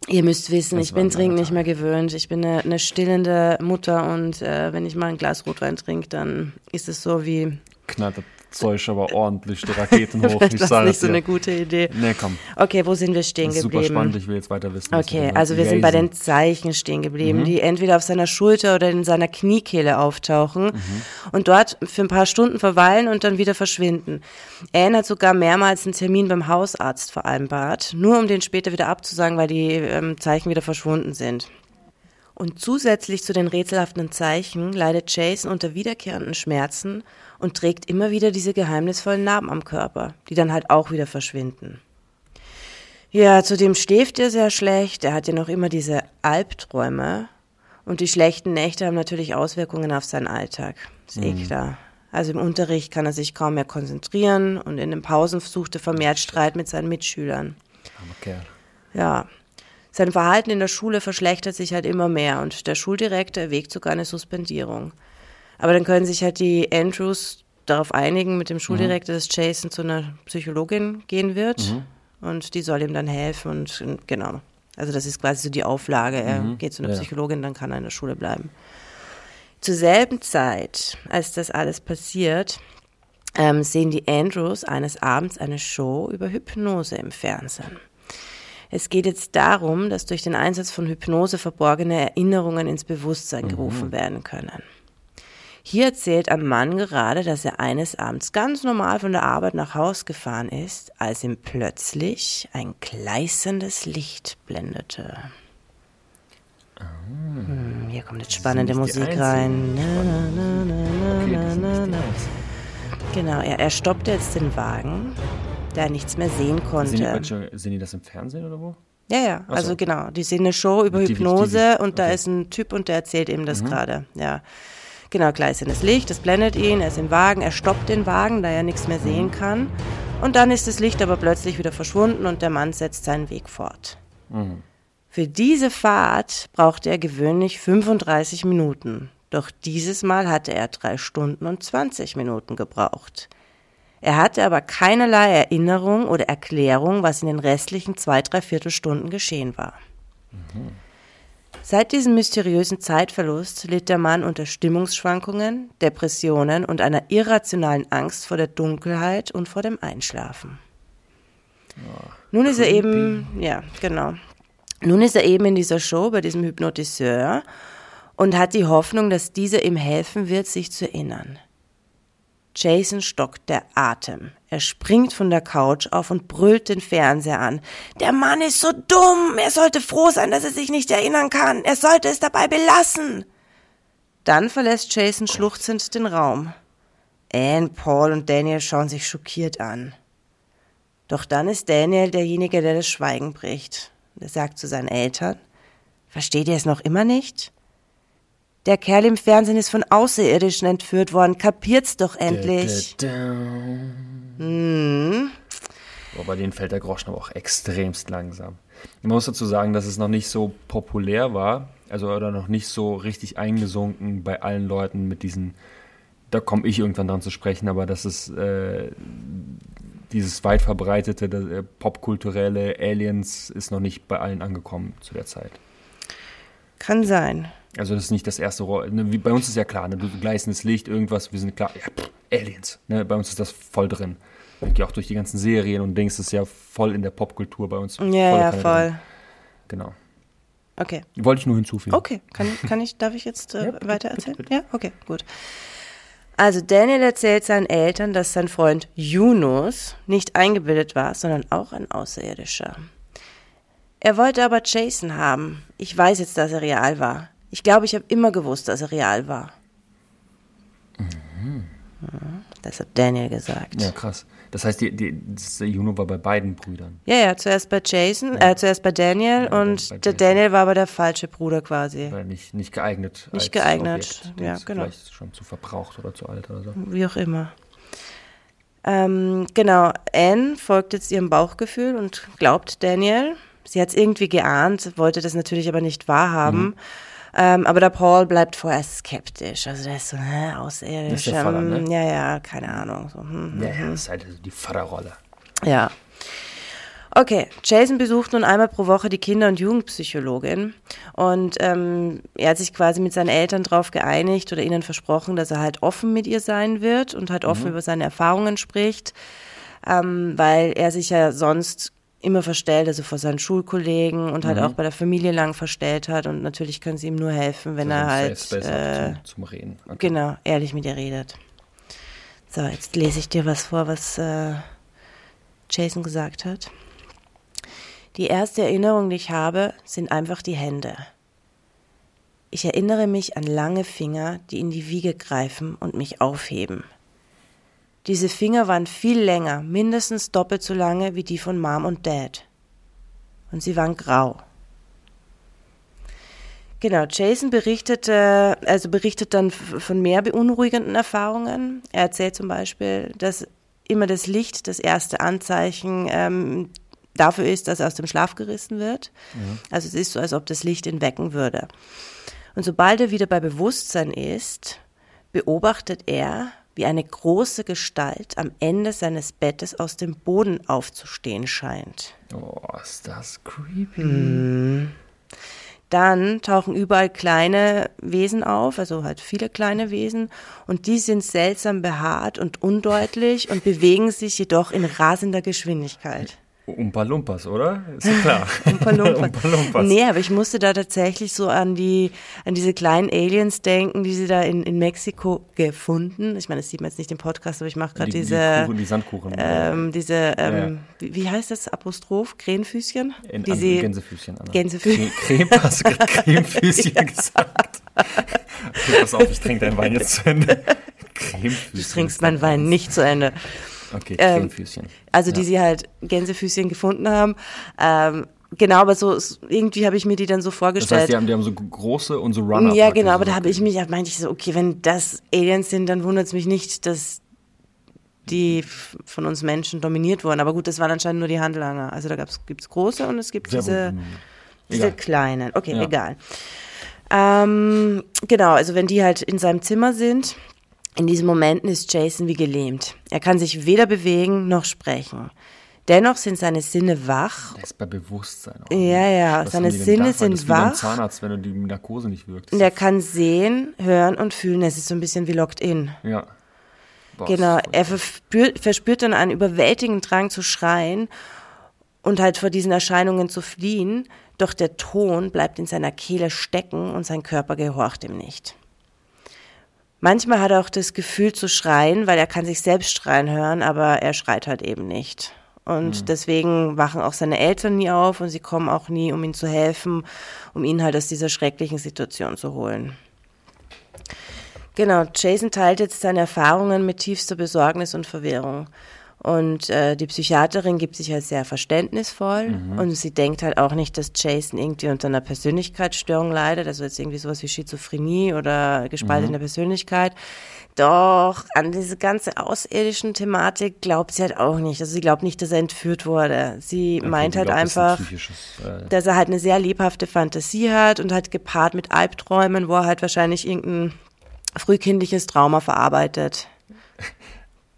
Ihr müsst wissen, Das ich bin Trinken nicht mehr gewöhnt. Ich bin eine, eine stillende Mutter und äh, wenn ich mal ein Glas Rotwein trinke, dann ist es so wie, das Zeug aber ordentlich die Raketen hoch. ich das sage nicht so eine gute Idee. Nee, komm. Okay, wo sind wir stehen ist super geblieben? spannend. Ich will jetzt weiter wissen. Okay, also wir sagst. sind bei Jason. den Zeichen stehen geblieben, Mhm. die entweder auf seiner Schulter oder in seiner Kniekehle auftauchen Mhm. und dort für ein paar Stunden verweilen und dann wieder verschwinden. Anne hat sogar mehrmals einen Termin beim Hausarzt vereinbart, nur um den später wieder abzusagen, weil die ähm, Zeichen wieder verschwunden sind. Und zusätzlich zu den rätselhaften Zeichen leidet Jason unter wiederkehrenden Schmerzen und trägt immer wieder diese geheimnisvollen Narben am Körper, die dann halt auch wieder verschwinden. Ja, zudem schläft er sehr schlecht. Er hat ja noch immer diese Albträume. Und die schlechten Nächte haben natürlich Auswirkungen auf seinen Alltag. Ist eh klar. Also im Unterricht kann er sich kaum mehr konzentrieren und in den Pausen sucht er vermehrt Streit mit seinen Mitschülern. Armer Kerl. Ja. Sein Verhalten in der Schule verschlechtert sich halt immer mehr und der Schuldirektor erwägt sogar eine Suspendierung. Aber dann können sich halt die Andrews darauf einigen mit dem Schuldirektor, dass Jason zu einer Psychologin gehen wird und die soll ihm dann helfen und und genau. Also das ist quasi so die Auflage. Er geht zu einer Ja. Psychologin, dann kann er in der Schule bleiben. Zur selben Zeit, als das alles passiert, ähm, sehen die Andrews eines Abends eine Show über Hypnose im Fernsehen. Es geht jetzt darum, dass durch den Einsatz von Hypnose verborgene Erinnerungen ins Bewusstsein gerufen werden können. Hier erzählt ein Mann gerade, dass er eines Abends ganz normal von der Arbeit nach Haus gefahren ist, als ihm plötzlich ein gleißendes Licht blendete. Hm, hier kommt jetzt spannende Musik rein. Na, na, na, Okay. Genau, er, er stoppte jetzt den Wagen, da er nichts mehr sehen die, konnte. welche- sehen die das im Fernsehen oder wo? Ja, ja, also so. genau. Die sehen eine Show über Die- die- die- Hypnose und da okay. Mhm. ist ein Typ und der erzählt ihm das gerade. Ja. Genau, gleißendes Licht, das blendet ihn, er ist im Wagen, er stoppt den Wagen, da er nichts mehr Mhm. sehen kann. Und dann ist das Licht aber plötzlich wieder verschwunden und der Mann setzt seinen Weg fort. Mhm. Für diese Fahrt brauchte er gewöhnlich 35 Minuten. Doch dieses Mal hatte er drei Stunden und 20 Minuten gebraucht. Er hatte aber keinerlei Erinnerung oder Erklärung, was in den restlichen zwei, drei Viertelstunden geschehen war. Seit diesem mysteriösen Zeitverlust litt der Mann unter Stimmungsschwankungen, Depressionen und einer irrationalen Angst vor der Dunkelheit und vor dem Einschlafen. Nun ist er eben, ja, genau. Nun ist er eben in dieser Show bei diesem Hypnotiseur und hat die Hoffnung, dass dieser ihm helfen wird, sich zu erinnern. Jason stockt der Atem. Er springt von der Couch auf und brüllt den Fernseher an. Der Mann ist so dumm. Er sollte froh sein, dass er sich nicht erinnern kann. Er sollte es dabei belassen. Dann verlässt Jason schluchzend den Raum. Anne, Paul und Daniel schauen sich schockiert an. Doch dann ist Daniel derjenige, der das Schweigen bricht. Er sagt zu seinen Eltern, versteht ihr es noch immer nicht? Der Kerl im Fernsehen ist von Außerirdischen entführt worden. Kapiert's doch endlich. Da, da, da. Hm. Bei denen fällt der Groschen aber auch extremst langsam. Man muss dazu sagen, dass es noch nicht so populär war, also oder noch nicht so richtig eingesunken bei allen Leuten mit diesen, da komme ich irgendwann dran zu sprechen, aber das ist äh, dieses weit verbreitete äh, popkulturelle Aliens ist noch nicht bei allen angekommen zu der Zeit. Kann sein. Also das ist nicht das erste Rohr. Ne, wie, bei uns ist ja klar, ne, du gleißendes Licht, irgendwas, wir sind klar, ja, pff, Aliens. Ne, bei uns ist das voll drin. Und auch durch die ganzen Serien und Dings ist ja voll in der Popkultur bei uns. Ja, ja, voll. Drin. Genau. Okay. Wollte ich nur hinzufügen. Okay, kann, kann ich, darf ich jetzt äh, ja, weiter erzählen? Ja, okay, gut. Also Daniel erzählt seinen Eltern, dass sein Freund Yunus nicht eingebildet war, sondern auch ein Außerirdischer. Er wollte aber Jason haben. Ich weiß jetzt, dass er real war. Ich glaube, ich habe immer gewusst, dass er real war. Mhm. Das hat Daniel gesagt. Ja, krass. Das heißt, die, die, das, Juno war bei beiden Brüdern. Ja, ja, zuerst bei Jason, ja. äh, zuerst bei Daniel ja, und bei der Daniel war aber der falsche Bruder quasi. Weil nicht, nicht geeignet. Nicht geeignet, Objekt. ja, genau. Vielleicht schon zu verbraucht oder zu alt oder so. Wie auch immer. Ähm, genau, Anne folgt jetzt ihrem Bauchgefühl und glaubt Daniel. Sie hat es irgendwie geahnt, wollte das natürlich aber nicht wahrhaben. Mhm. Ähm, aber der Paul bleibt vorerst skeptisch. Also der ist so, hä, außerirdisch. Vater, ne? Ja, ja, keine Ahnung. So, hm, ja, ja, das ist halt die Vaterrolle. Ja. Okay, Jason besucht nun einmal pro Woche die Kinder- und Jugendpsychologin und ähm, er hat sich quasi mit seinen Eltern darauf geeinigt oder ihnen versprochen, dass er halt offen mit ihr sein wird und halt offen mhm. über seine Erfahrungen spricht, ähm, weil er sich ja sonst immer verstellt, also vor seinen Schulkollegen und halt mhm. auch bei der Familie lang verstellt hat. Und natürlich können sie ihm nur helfen, wenn also er halt äh, zum, zum, Reden. Okay. Genau, ehrlich mit ihr redet. So, jetzt lese ich dir was vor, was äh, Jason gesagt hat. Die erste Erinnerung, die ich habe, sind einfach die Hände. Ich erinnere mich an lange Finger, die in die Wiege greifen und mich aufheben. Diese Finger waren viel länger, mindestens doppelt so lange wie die von Mom und Dad. Und sie waren grau. Genau, Jason berichtete, also berichtet dann von mehr beunruhigenden Erfahrungen. Er erzählt zum Beispiel, dass immer das Licht das erste Anzeichen ähm, dafür ist, dass er aus dem Schlaf gerissen wird. Ja. Also es ist so, als ob das Licht ihn wecken würde. Und sobald er wieder bei Bewusstsein ist, beobachtet er, wie eine große Gestalt am Ende seines Bettes aus dem Boden aufzustehen scheint. Oh, ist das creepy. Hm. Dann tauchen überall kleine Wesen auf, also halt viele kleine Wesen, und die sind seltsam behaart und undeutlich und bewegen sich jedoch in rasender Geschwindigkeit. Umpa Lumpas, oder? Ist ja klar. Umpa Lumpas. Umpa Lumpas. Nee, aber ich musste da tatsächlich so an die, an diese kleinen Aliens denken, die sie da in, in Mexiko gefunden. Ich meine, das sieht man jetzt nicht im Podcast, aber ich mache gerade diese, die, Kuchen, die Sandkuchen. Ähm, diese, ähm, ja, ja. Wie, wie, heißt das? Apostroph? Krähenfüßchen? In, die sie, Gänsefüßchen, Anna. Gänsefüßchen. Creme, hast du gerade Cremefüßchen gesagt? Okay, pass auf, ich trinke deinen Wein jetzt zu Ende. Cremefüßchen. Du trinkst meinen Wein nicht zu Ende. Okay. Ähm, also die sie halt Gänsefüßchen gefunden haben. Ähm, genau, aber so irgendwie habe ich mir die dann so vorgestellt. Das heißt, die haben, die haben so große und so Runner. Ja, genau, aber da habe ich mich, meinte ich so, okay, wenn das Aliens sind, dann wundert es mich nicht, dass die von uns Menschen dominiert wurden. Aber gut, das waren anscheinend nur die Handlanger. Also da gibt es große und es gibt Sehr diese, diese kleinen. Okay, ja. egal. Ähm, genau, also wenn die halt in seinem Zimmer sind, in diesen Momenten ist Jason wie gelähmt. Er kann sich weder bewegen noch sprechen. Dennoch sind seine Sinne wach. Er ist bei Bewusstsein. Auch. Ja, ja, Was seine Sinne sind das wach. Wie beim Zahnarzt, wenn du die Narkose nicht wirkst. Und er kann sehen, hören und fühlen. Es ist so ein bisschen wie locked in. Ja. Boah, genau, er verspürt, verspürt dann einen überwältigenden Drang zu schreien und halt vor diesen Erscheinungen zu fliehen. Doch der Ton bleibt in seiner Kehle stecken und sein Körper gehorcht ihm nicht. Manchmal hat er auch das Gefühl zu schreien, weil er kann sich selbst schreien hören, aber er schreit halt eben nicht. Und mhm. deswegen wachen auch seine Eltern nie auf und sie kommen auch nie, um ihm zu helfen, um ihn halt aus dieser schrecklichen Situation zu holen. Genau, Jason teilt jetzt seine Erfahrungen mit tiefster Besorgnis und Verwirrung. Und äh, die Psychiaterin gibt sich halt sehr verständnisvoll Mhm. und sie denkt halt auch nicht, dass Jason irgendwie unter einer Persönlichkeitsstörung leidet, also jetzt irgendwie sowas wie Schizophrenie oder gespaltene Mhm. Persönlichkeit. Doch an diese ganze außerirdischen Thematik glaubt sie halt auch nicht. Also sie glaubt nicht, dass er entführt wurde. Sie meint Ich halt glaub, das ist ein einfach, psychisches, äh, dass er halt eine sehr lebhafte Fantasie hat und halt gepaart mit Albträumen, wo er halt wahrscheinlich irgendein frühkindliches Trauma verarbeitet.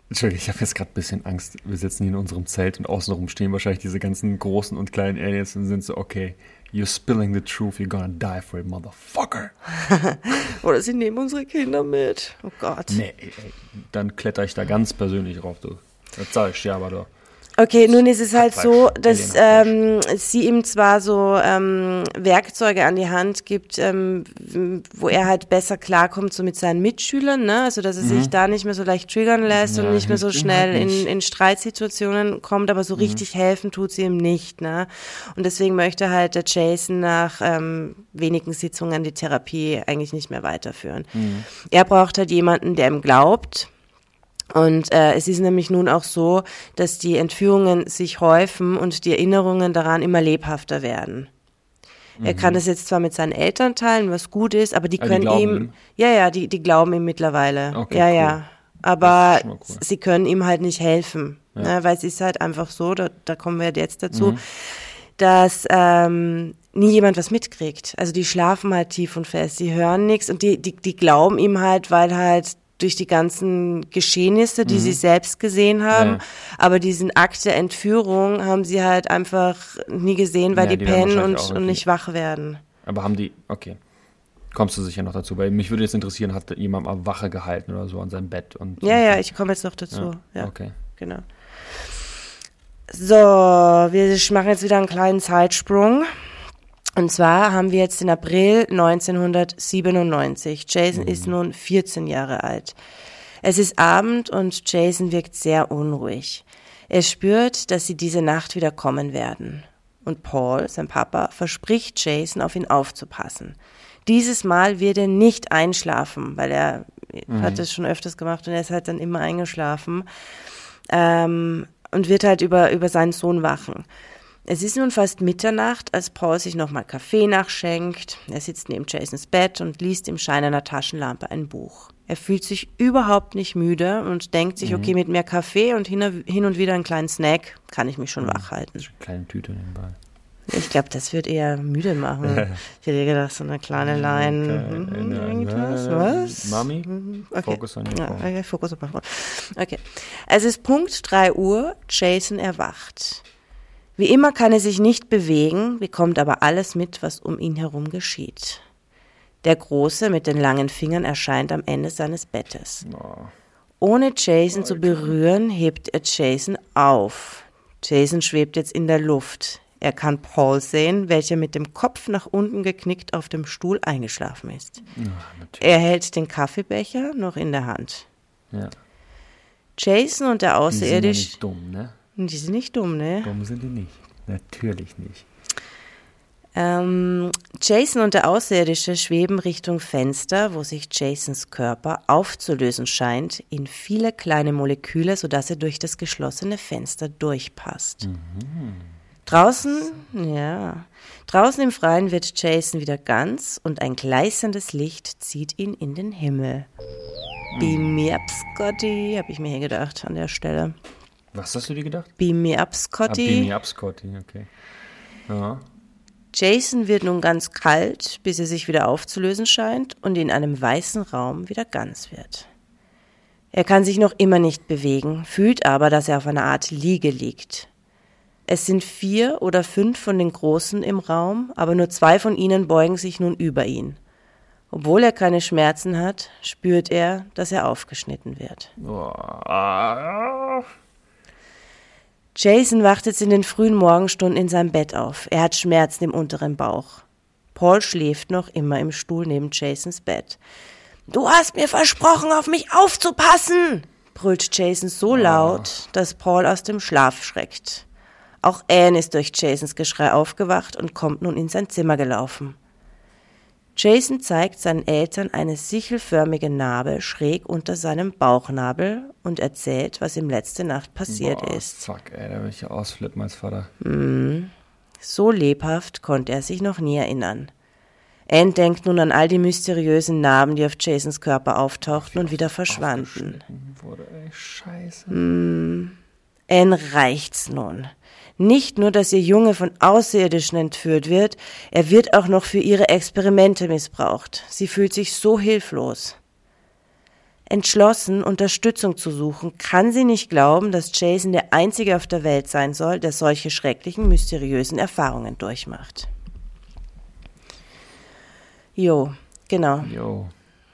Entschuldigung, ich habe jetzt gerade ein bisschen Angst. Wir sitzen hier in unserem Zelt und außenrum stehen wahrscheinlich diese ganzen großen und kleinen Aliens und sind so, okay, you're spilling the truth, you're gonna die for it, motherfucker. Oder sie nehmen unsere Kinder mit. Oh Gott. Nee, ey, ey, dann kletter ich da ganz persönlich drauf, du. Das sag ich dir aber doch. Okay, nun ist es halt so, dass ähm, sie ihm zwar so ähm, Werkzeuge an die Hand gibt, ähm, wo er halt besser klarkommt so mit seinen Mitschülern, ne? Also dass er sich da nicht mehr so leicht triggern lässt Mhm. Ja, und nicht mehr so schnell halt in. Mhm. in Streitsituationen kommt, aber so richtig helfen tut sie ihm nicht, ne? Und deswegen möchte halt der Jason nach ähm, wenigen Sitzungen die Therapie eigentlich nicht mehr weiterführen. Mhm. Er braucht halt jemanden, der ihm glaubt, und äh, es ist nämlich nun auch so, dass die Entführungen sich häufen und die Erinnerungen daran immer lebhafter werden. Er kann das jetzt zwar mit seinen Eltern teilen, was gut ist, aber die Ah, die können glauben ihm, ihm? ja, ja, die, die glauben ihm mittlerweile. Okay, ja, cool. ja. Aber cool. sie können ihm halt nicht helfen, ne, weil es ist halt einfach so, da, da kommen wir jetzt dazu, Mhm. dass ähm, nie jemand was mitkriegt. Also die schlafen halt tief und fest, die hören nichts und die, die, die glauben ihm halt, weil halt durch die ganzen Geschehnisse, die sie selbst gesehen haben, Mhm. Ja. aber diesen Akt der Entführung haben sie halt einfach nie gesehen, weil Ja, die, die pennen und, und nicht wach werden. Aber haben die, okay. Kommst du sicher noch dazu? Weil mich würde jetzt interessieren, hat jemand mal Wache gehalten oder so an seinem Bett? Und, Ja, ja, ich komme jetzt noch dazu. Ja, Okay. genau. So, wir machen jetzt wieder einen kleinen Zeitsprung. Und zwar haben wir jetzt den April 1997. Jason ist nun 14 Jahre alt. Es ist Abend und Jason wirkt sehr unruhig. Er spürt, dass sie diese Nacht wieder kommen werden. Und Paul, sein Papa, verspricht Jason, auf ihn aufzupassen. Dieses Mal wird er nicht einschlafen, weil er hat es schon öfters gemacht und er ist halt dann immer eingeschlafen ähm, und wird halt über, über seinen Sohn wachen. Es ist nun fast Mitternacht, als Paul sich nochmal Kaffee nachschenkt. Er sitzt neben Jasons Bett und liest im Schein einer Taschenlampe ein Buch. Er fühlt sich überhaupt nicht müde und denkt sich, okay, mit mehr Kaffee und hin, und wieder einen kleinen Snack kann ich mich schon wach halten. Kleine Tüte nebenbei. Ich glaube, das wird eher müde machen. Ich hätte gedacht, so eine kleine Line. Okay, hm, äh, irgendwas, was? Mami, Okay. focus on your phone. okay, auf mein Phone. Okay. Es ist Punkt 3 Uhr, Jason erwacht. Wie immer kann er sich nicht bewegen, bekommt aber alles mit, was um ihn herum geschieht. Der Große mit den langen Fingern erscheint am Ende seines Bettes. Ohne Jason zu berühren, hebt er Jason auf. Jason schwebt jetzt in der Luft. Er kann Paul sehen, welcher mit dem Kopf nach unten geknickt auf dem Stuhl eingeschlafen ist. Er hält den Kaffeebecher noch in der Hand. Ja. Jason und der ja Außerirdische. nicht dumm, ne? Die sind nicht dumm, ne? Dumm sind die nicht. Natürlich nicht. Ähm, Jason und der Außerirdische schweben Richtung Fenster, wo sich Jasons Körper aufzulösen scheint, in viele kleine Moleküle, sodass er durch das geschlossene Fenster durchpasst. Draußen, ja, draußen im Freien wird Jason wieder ganz und ein gleißendes Licht zieht ihn in den Himmel. Beam me up, Scotty, habe ich mir hier gedacht an der Stelle. Was hast du dir gedacht? Beam me up, Ah, Scotty. beam me up, Scotty, okay. Ja. Jason wird nun ganz kalt, bis er sich wieder aufzulösen scheint und in einem weißen Raum wieder ganz wird. Er kann sich noch immer nicht bewegen, fühlt aber, dass er auf einer Art Liege liegt. Es sind vier oder fünf von den Großen im Raum, aber nur zwei von ihnen beugen sich nun über ihn. Obwohl er keine Schmerzen hat, spürt er, dass er aufgeschnitten wird. Boah. Jason wacht jetzt in den frühen Morgenstunden in seinem Bett auf. Er hat Schmerzen im unteren Bauch. Paul schläft noch immer im Stuhl neben Jasons Bett. Du hast mir versprochen, auf mich aufzupassen, brüllt Jason so laut, dass Paul aus dem Schlaf schreckt. Auch Anne ist durch Jasons Geschrei aufgewacht und kommt nun in sein Zimmer gelaufen. Jason zeigt seinen Eltern eine sichelförmige Narbe schräg unter seinem Bauchnabel und erzählt, was ihm letzte Nacht passiert Boah, ist. Fuck, ey, da will ich ja ausflippen als Vater. So lebhaft konnte er sich noch nie erinnern. Anne denkt nun an all die mysteriösen Narben, die auf Jasons Körper auftauchten und wieder verschwanden. Wurde, ey, scheiße. Anne reicht's nun. Nicht nur, dass ihr Junge von Außerirdischen entführt wird, er wird auch noch für ihre Experimente missbraucht. Sie fühlt sich so hilflos. Entschlossen, Unterstützung zu suchen, kann sie nicht glauben, dass Jason der Einzige auf der Welt sein soll, der solche schrecklichen, mysteriösen Erfahrungen durchmacht. Jo, genau. Jo.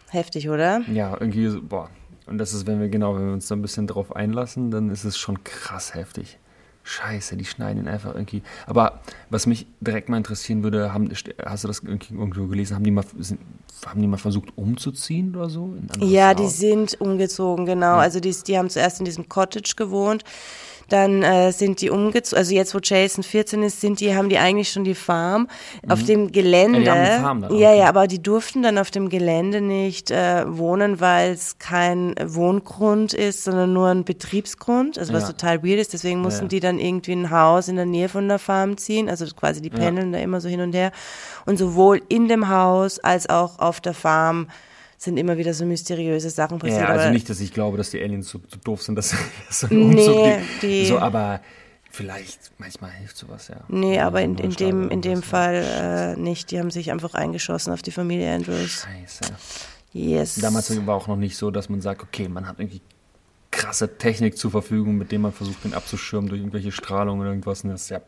Heftig, oder? Ja, irgendwie, boah. Und das ist, wenn wir genau, wenn wir uns da ein bisschen drauf einlassen, dann ist es schon krass heftig. Scheiße, die schneiden ihn einfach irgendwie. Aber was mich direkt mal interessieren würde, haben, hast du das irgendwo gelesen? Haben die mal, sind, haben die mal versucht umzuziehen oder so? Ja, die Haus? sind umgezogen, genau. Also die, die haben zuerst in diesem Cottage gewohnt. Dann äh, sind die umgezogen, also jetzt wo Jason 14 ist, sind die, haben die eigentlich schon die Farm auf dem Gelände. Mhm. Ja, die haben die Farm dann, ja, ja, aber die durften dann auf dem Gelände nicht äh, wohnen, weil es kein Wohngrund ist, sondern nur ein Betriebsgrund, also was Ja. total weird ist. Deswegen mussten Ja. die dann irgendwie ein Haus in der Nähe von der Farm ziehen, also quasi die pendeln da immer so hin und her. Und sowohl in dem Haus als auch auf der Farm sind immer wieder so mysteriöse Sachen passiert. Ja, also nicht, dass ich glaube, dass die Aliens so, so doof sind, dass so ein Nee, Umzug die- so, aber vielleicht, manchmal hilft sowas, ja. Nee, aber in, in dem, in dem Fall äh, nicht. Die haben sich einfach eingeschossen auf die Familie Andrews. Scheiße. Yes. Damals war auch noch nicht so, dass man sagt, okay, man hat irgendwie krasse Technik zur Verfügung, mit der man versucht, den abzuschirmen durch irgendwelche Strahlung oder irgendwas. Und das ist ja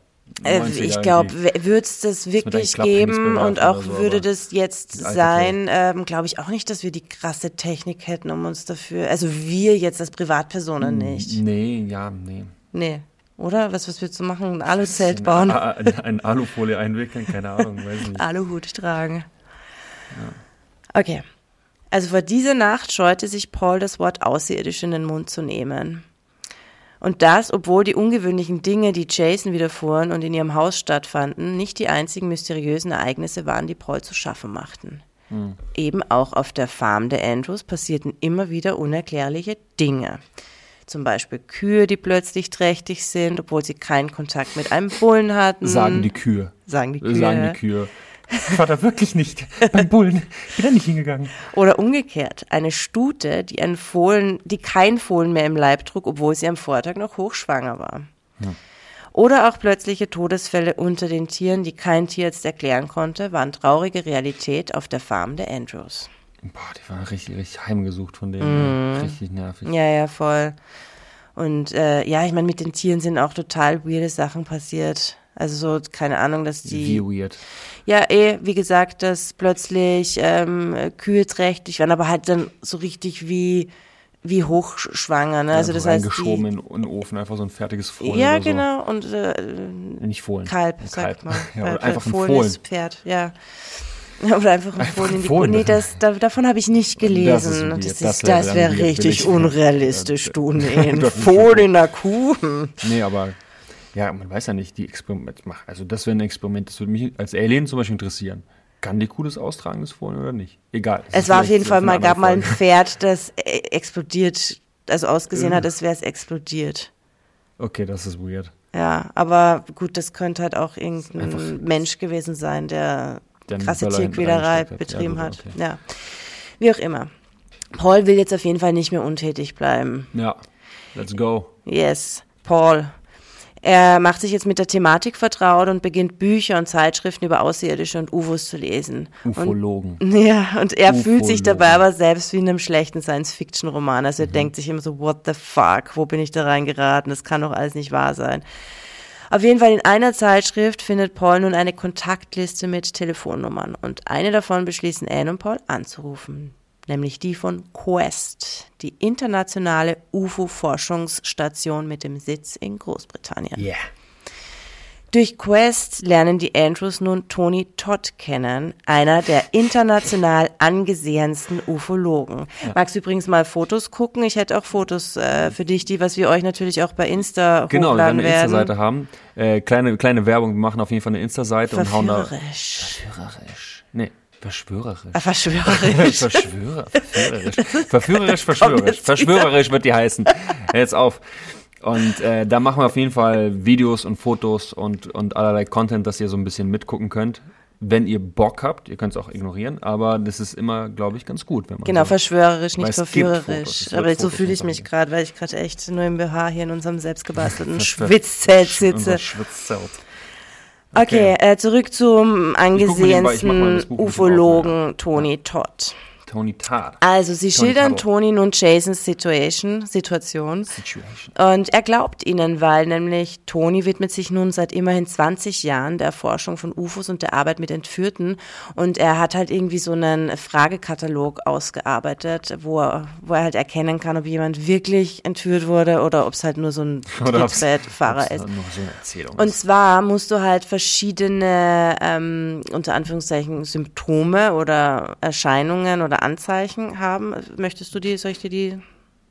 Äh, 90er ich glaube, würde es das wirklich Klapphandys geben und auch so, würde das jetzt sein, ähm, glaube ich auch nicht, dass wir die krasse Technik hätten, um uns dafür, also wir jetzt als Privatpersonen nicht. Nee, ja, nee. Nee. Oder? Was, was willst du machen? Ein Aluzelt bauen? Ein, ein, ein Alufolie einwickeln, keine Ahnung, weiß nicht. Aluhut tragen. Okay. Also vor dieser Nacht scheute sich Paul, das Wort außerirdisch in den Mund zu nehmen. Und das, obwohl die ungewöhnlichen Dinge, die Jason widerfuhren und in ihrem Haus stattfanden, nicht die einzigen mysteriösen Ereignisse waren, die Paul zu schaffen machten. Eben auch auf der Farm der Andrews passierten immer wieder unerklärliche Dinge. Zum Beispiel Kühe, die plötzlich trächtig sind, obwohl sie keinen Kontakt mit einem Bullen hatten. Sagen die Kühe. Sagen die Kühe. Sagen die Kühe. Ich war da wirklich nicht. Beim Bullen. Bin da nicht hingegangen. Oder umgekehrt, eine Stute, die ein Fohlen, die kein Fohlen mehr im Leib trug, obwohl sie am Vortag noch hochschwanger war. Oder auch plötzliche Todesfälle unter den Tieren, die kein Tierarzt erklären konnte, waren traurige Realität auf der Farm der Andrews. Boah, die waren richtig, richtig heimgesucht von denen. Richtig nervig. Ja, ja, voll. Und äh, ja, ich meine, mit den Tieren sind auch total weirde Sachen passiert. Also so, keine Ahnung, dass die. Wie weird. Ja, eh, wie gesagt, dass plötzlich ähm, Kühe trächtig waren, aber halt dann so richtig wie, wie hochschwanger. Ne? Also das heißt, Reingeschoben die, in, in den Ofen, einfach so ein fertiges Fohlen ja, oder so. genau. Und äh, Nicht Fohlen. Kalb, Ein sagt man. ja, oder einfach ein Fohlen Fohlen. ist Pferd, ja. Oder einfach ein Fohlen in die Fohlen. Nee, das, da, davon habe ich nicht gelesen. Das ist das, ist, wäre das wäre weird, richtig unrealistisch, Ja, du. Nee, ein Fohlen in der Kuh. Nee, aber ja, man weiß ja nicht, die Experimente machen. Also das wäre ein Experiment, das würde mich als Alien zum Beispiel interessieren. Kann die Kuh das austragen, das Fohlen oder nicht? Egal. Es war auf jeden Fall mal, gab mal ein. Pferd, das äh, explodiert, also ausgesehen hat, als wäre es explodiert. Okay, das ist weird. Ja, aber gut, das könnte halt auch irgendein Mensch gewesen sein, der Der krasse Tierquälerei hat. betrieben Ja, hat. gut, okay. Ja. Wie auch immer. Paul will jetzt auf jeden Fall nicht mehr untätig bleiben. Ja, let's go. Yes, Paul. Er macht sich jetzt mit der Thematik vertraut und beginnt Bücher und Zeitschriften über Außerirdische und UFOs zu lesen. Ufologen. Und, ja, und er fühlt sich Ufologen. dabei aber selbst wie in einem schlechten Science-Fiction-Roman. Mhm. Also er denkt sich immer so, what the fuck, wo bin ich da reingeraten? Das kann doch alles nicht wahr sein. Auf jeden Fall in einer Zeitschrift findet Paul nun eine Kontaktliste mit Telefonnummern und eine davon beschließen Anne und Paul anzurufen, nämlich die von Quest, die internationale UFO-Forschungsstation mit dem Sitz in Großbritannien. Yeah. Durch Quest lernen die Andrews nun Tony Todd kennen, einer der international angesehensten Ufologen. Magst du übrigens mal Fotos gucken? Ich hätte auch Fotos äh, für dich, die, was wir euch natürlich auch bei Insta Genau, wir hochladen eine werden. Insta-Seite haben. Äh, kleine, kleine Werbung, wir machen auf jeden Fall eine Insta-Seite und hauen da. Verführerisch. Verführerisch. Nee, Verschwörerisch. Ah, verschwörerisch. Verschwörer, verführerisch. Verführerisch, verschwörerisch. Verschwörerisch wird die heißen. Jetzt auf. Und äh, da machen wir auf jeden Fall Videos und Fotos und, und allerlei Content, dass ihr so ein bisschen mitgucken könnt. Wenn ihr Bock habt, ihr könnt es auch ignorieren, aber das ist immer, glaube ich, ganz gut, wenn man Genau, so, verschwörerisch, nicht verführerisch. Aber so Fotos fühle ich mich gerade, weil ich gerade echt nur im BH hier in unserem selbstgebastelten Schwitzzelt sitze. Schwitzzelt. Okay, äh, zurück zum mal angesehensten Ufologen Tony Todd. Tony Todd. Also, sie Tony schildern Todd. Tony nun Jasons Situation, Situation. Situation. Und er glaubt ihnen, weil nämlich Tony widmet sich nun seit immerhin 20 Jahren der Erforschung von UFOs und der Arbeit mit Entführten. Und er hat halt irgendwie so einen Fragekatalog ausgearbeitet, wo er, wo er halt erkennen kann, ob jemand wirklich entführt wurde oder ob es halt nur so ein Trittbettfahrer ist. So Und zwar musst du halt verschiedene, ähm, unter Anführungszeichen, Symptome oder Erscheinungen oder Anzeichen haben. Möchtest du die, soll ich dir die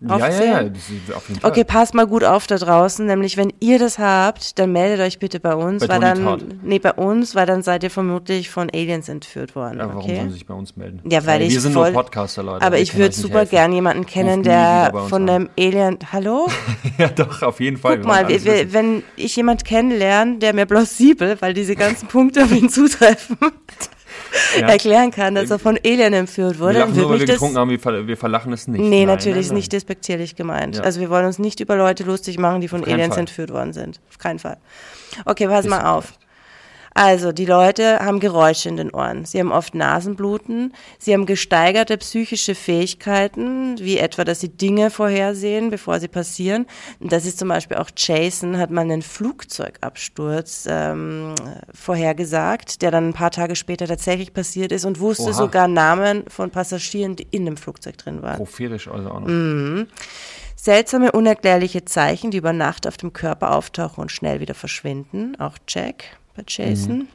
Ja, ja, aufzählen? ja, das ist auf jeden Fall. Okay, passt mal gut auf da draußen, nämlich wenn ihr das habt, dann meldet euch bitte bei uns, Bei weil dann, nee, bei uns, weil dann seid ihr vermutlich von Aliens entführt worden, Ja, warum okay? sollen sie sich bei uns melden? Ja, weil ich Wir sind voll- nur Podcaster, Leute. Aber ich würde super helfen. gern jemanden kennen, wieder der von dem Alien, hallo? Ja, doch, auf jeden Fall. Guck mal, wir, wenn ich jemand kennenlerne, der mir plausibel, weil diese ganzen Punkte auf ihn zutreffen, Ja. erklären kann, dass er von Alien entführt wurde, wir lachen nur, weil wir getrunken haben, wir, ver wir verlachen es nicht. Nee, Nein, natürlich nein, ist nein. nicht despektierlich gemeint. Ja. Also wir wollen uns nicht über Leute lustig machen, die von Aliens Fall. entführt worden sind. Auf keinen Fall. Okay, pass mal Bisschen auf. Also, die Leute haben Geräusche in den Ohren. Sie haben oft Nasenbluten. Sie haben gesteigerte psychische Fähigkeiten, wie etwa, dass sie Dinge vorhersehen, bevor sie passieren. Und das ist zum Beispiel auch Jason, hat mal einen Flugzeugabsturz ähm, vorhergesagt, der dann ein paar Tage später tatsächlich passiert ist und wusste Oha. sogar Namen von Passagieren, die in dem Flugzeug drin waren. Prophetisch also auch noch. Mhm. Seltsame, unerklärliche Zeichen, die über Nacht auf dem Körper auftauchen und schnell wieder verschwinden. Auch Jack bei Jason.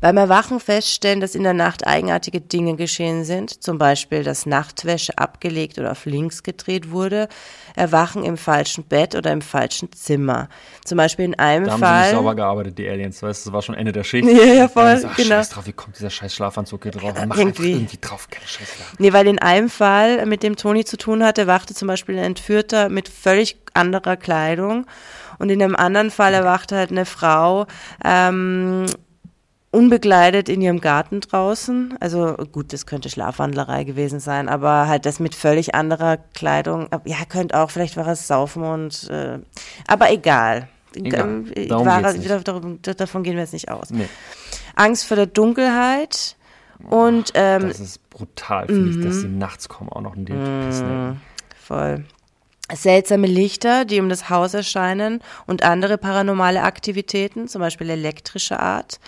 Beim Erwachen feststellen, dass in der Nacht eigenartige Dinge geschehen sind, zum Beispiel, dass Nachtwäsche abgelegt oder auf links gedreht wurde, Erwachen im falschen Bett oder im falschen Zimmer. Zum Beispiel in einem Da haben sie nicht Fall. sauber gearbeitet, die Aliens. Weißt du, das war schon Ende der Schicht. Ja, ja, voll, so, ach, genau. Scheiß drauf, wie kommt dieser scheiß Schlafanzug hier drauf? Mach irgendwie. irgendwie drauf, keine Scheiße. Nee, weil in einem Fall, mit dem Toni zu tun hatte, wachte zum Beispiel ein Entführter mit völlig anderer Kleidung. Und in einem anderen Fall erwachte halt eine Frau ähm, unbekleidet in ihrem Garten draußen. Also gut, das könnte Schlafwandlerei gewesen sein, aber halt das mit völlig anderer Kleidung. Ja, könnte auch, vielleicht war es Saufen und äh, aber egal. Egal. Ähm, Darum war, nicht. davon gehen wir jetzt nicht aus. Nee, Angst vor der Dunkelheit und ähm, das ist brutal, finde ich, Mhm. dass sie nachts kommen, auch noch in die pissen. Voll. Seltsame Lichter, die um das Haus erscheinen und andere paranormale Aktivitäten, zum Beispiel elektrischer Art.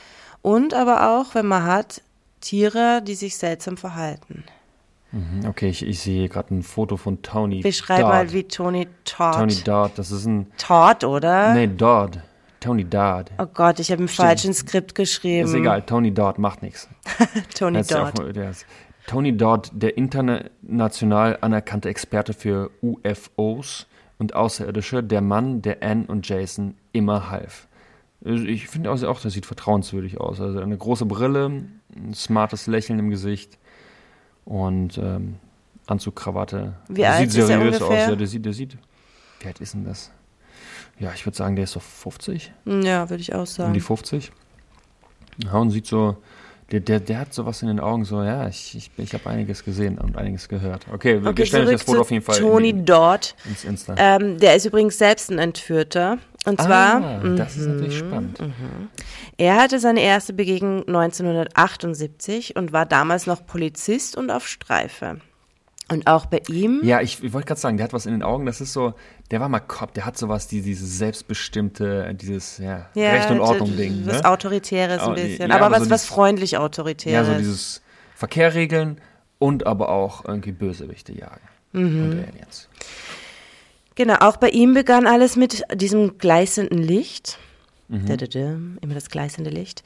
Und aber auch, wenn man hat, Tiere, die sich seltsam verhalten. Mhm, Okay, ich, ich sehe gerade ein Foto von Tony Beschreib Dodd. mal, wie Tony Todd. Tony Dodd, das ist ein, Todd, oder? nee, Dodd. Tony Dodd. Oh Gott, ich habe im falschen Skript geschrieben. Ist egal, Tony Dodd macht nichts. Tony Dodd. auch- der ist- Tony Dodd, der international anerkannte Experte für UFOs und Außerirdische, der Mann, der Anne und Jason immer half. Also Ich finde also auch, das sieht vertrauenswürdig aus. Also eine große Brille, ein smartes Lächeln im Gesicht und ähm, Anzug, Krawatte. Wie Der alt sieht ist er seriös aus. Ja, der sieht, der sieht. Wie alt ist denn das? Ja, ich würde sagen, der ist so 50 Ja, würde ich auch um sagen. die 50. Ja, und sieht so, der, der, der hat sowas in den Augen, so, ja, ich, ich, ich habe einiges gesehen und einiges gehört. Okay, wir, Okay, stellen das Foto auf jeden Fall Tony in, Dodd. ins Insta. Ähm, der ist übrigens selbst ein Entführter. Und zwar, ah, das ist natürlich spannend. Er hatte seine erste Begegnung 1978 und war damals noch Polizist und auf Streife. Und auch bei ihm, Ja, ich, ich wollte gerade sagen, der hat was in den Augen, das ist so, der war mal Cop, der hat sowas, die, dieses selbstbestimmte, dieses, ja, ja, Recht und Ordnung-Ding. was Ne? Autoritäres ein Oh, bisschen, ja, aber, aber was, so was dieses- freundlich Autoritäres. Ja, so dieses Verkehr regeln und aber auch irgendwie Bösewichte jagen. Mhm. Und Aliens. Genau, auch bei ihm begann alles mit diesem gleißenden Licht. Mhm. Immer das gleißende Licht.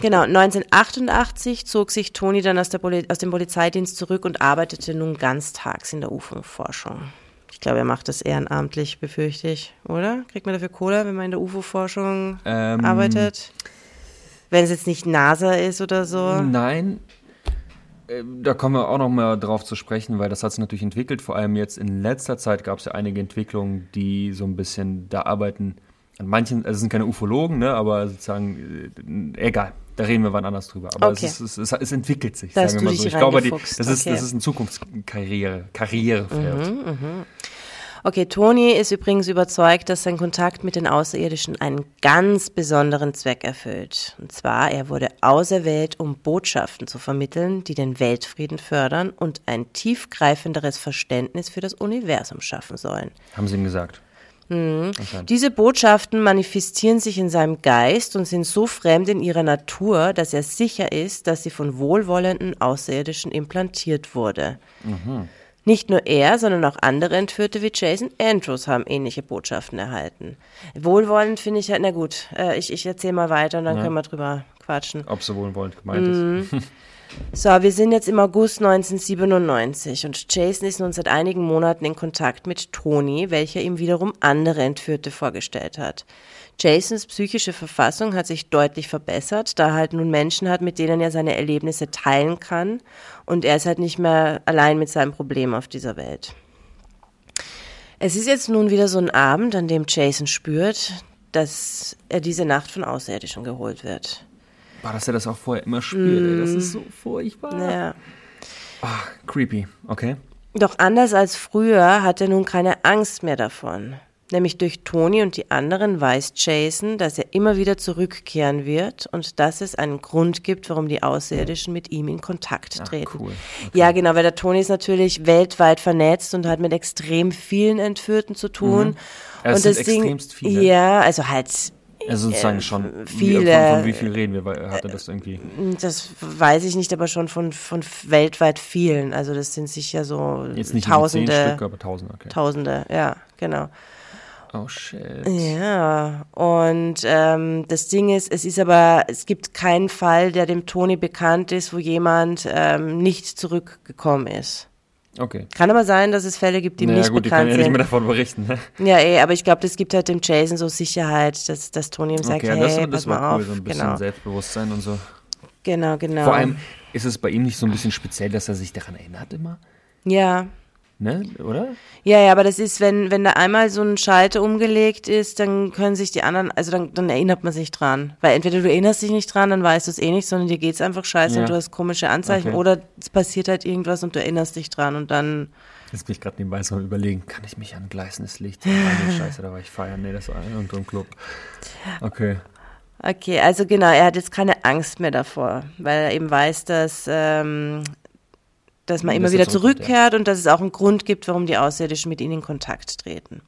Genau, 1988 zog sich Toni dann aus, Poli aus dem Polizeidienst zurück und arbeitete nun ganztags in der UFO-Forschung. Ich glaube, er macht das ehrenamtlich, befürchte ich, oder? Kriegt man dafür Kohle, wenn man in der UFO-Forschung Ähm, arbeitet? Wenn es jetzt nicht NASA ist oder so. Nein, äh, da kommen wir auch noch mal drauf zu sprechen, weil das hat sich natürlich entwickelt. Vor allem jetzt in letzter Zeit gab es ja einige Entwicklungen, die so ein bisschen da arbeiten. An manchen, also es sind keine Ufologen, ne, aber sozusagen, äh, egal, da reden wir wann anders drüber. Aber Okay. es, ist, es, es, entwickelt sich, Da sagen wir mal so. Ich glaube, die, das, ist, okay. das ist ein Zukunftskarriere, Karrierefeld. Okay, Toni ist übrigens überzeugt, dass sein Kontakt mit den Außerirdischen einen ganz besonderen Zweck erfüllt. Und zwar, er wurde auserwählt, um Botschaften zu vermitteln, die den Weltfrieden fördern und ein tiefgreifenderes Verständnis für das Universum schaffen sollen. Haben sie ihm gesagt. Mhm. Diese Botschaften manifestieren sich in seinem Geist und sind so fremd in ihrer Natur, dass er sicher ist, dass sie von wohlwollenden Außerirdischen implantiert wurde. Nicht nur er, sondern auch andere Entführte wie Jason Andrews haben ähnliche Botschaften erhalten. Wohlwollend finde ich halt, na gut, äh, ich, ich erzähle mal weiter und dann können wir drüber quatschen. Ob sie wohlwollend gemeint Mhm. ist. So, wir sind jetzt im August 1997 und Jason ist nun seit einigen Monaten in Kontakt mit Toni, welcher ihm wiederum andere Entführte vorgestellt hat. Jasons psychische Verfassung hat sich deutlich verbessert, da er halt nun Menschen hat, mit denen er seine Erlebnisse teilen kann und er ist halt nicht mehr allein mit seinem Problem auf dieser Welt. Es ist jetzt nun wieder so ein Abend, an dem Jason spürt, dass er diese Nacht von Außerirdischen geholt wird. Boah, dass er das auch vorher immer spürt, ey, das ist so furchtbar. Mhm. Ja. Ah, creepy, okay. Doch anders als früher hat er nun keine Angst mehr davon. Nämlich durch Toni und die anderen weiß Jason, dass er immer wieder zurückkehren wird und dass es einen Grund gibt, warum die Außerirdischen mit ihm in Kontakt treten. cool. Ja, genau, weil der Toni ist natürlich weltweit vernetzt und hat mit extrem vielen Entführten zu tun. Ja, es und Ding, extremst viele. ja, also halt, Also sozusagen schon. Äh, viele- Wie, von, von wie viel reden wir? Weil hat er das irgendwie. das weiß ich nicht, aber schon von, von weltweit vielen. Also das sind sicher so Jetzt nicht Tausende. Tausende. zehn Stück, aber Tausende, okay. Tausende, ja, genau. Oh shit. Ja, und ähm, das Ding ist, es ist aber, es gibt keinen Fall, der dem Toni bekannt ist, wo jemand ähm, nicht zurückgekommen ist. Okay. Kann aber sein, dass es Fälle gibt, die naja, nicht gut, die können bekannt ja nicht mehr sind. davon berichten. Ne? Ja, eh, aber ich glaube, das gibt halt dem Jason so Sicherheit, dass, dass Toni ihm sagt, Okay, hey, das, das war auf. cool, so ein bisschen genau, Selbstbewusstsein und so. genau, genau. Vor allem ist es bei ihm nicht so ein bisschen speziell, dass er sich daran erinnert immer. Ja, Ne? Oder? Ja, ja, aber das ist, wenn, wenn da einmal so ein Schalter umgelegt ist, dann können sich die anderen, also dann, dann erinnert man sich dran. Weil entweder du erinnerst dich nicht dran, dann weißt du es eh nicht, sondern dir geht's einfach scheiße Ja. und du hast komische Anzeichen Okay. oder es passiert halt irgendwas und du erinnerst dich dran und dann, Jetzt bin ich gerade nebenbei so überlegen, kann ich mich an gleißendes Licht erinnern? Scheiße, da war ich feiern. Nee, das war irgendwo im Club. Okay. okay, also genau, er hat jetzt keine Angst mehr davor, weil er eben weiß, dass, ähm, dass man immer er wieder zurückkehrt und dass es auch einen Grund gibt, warum die Außerirdischen mit ihnen in Kontakt treten.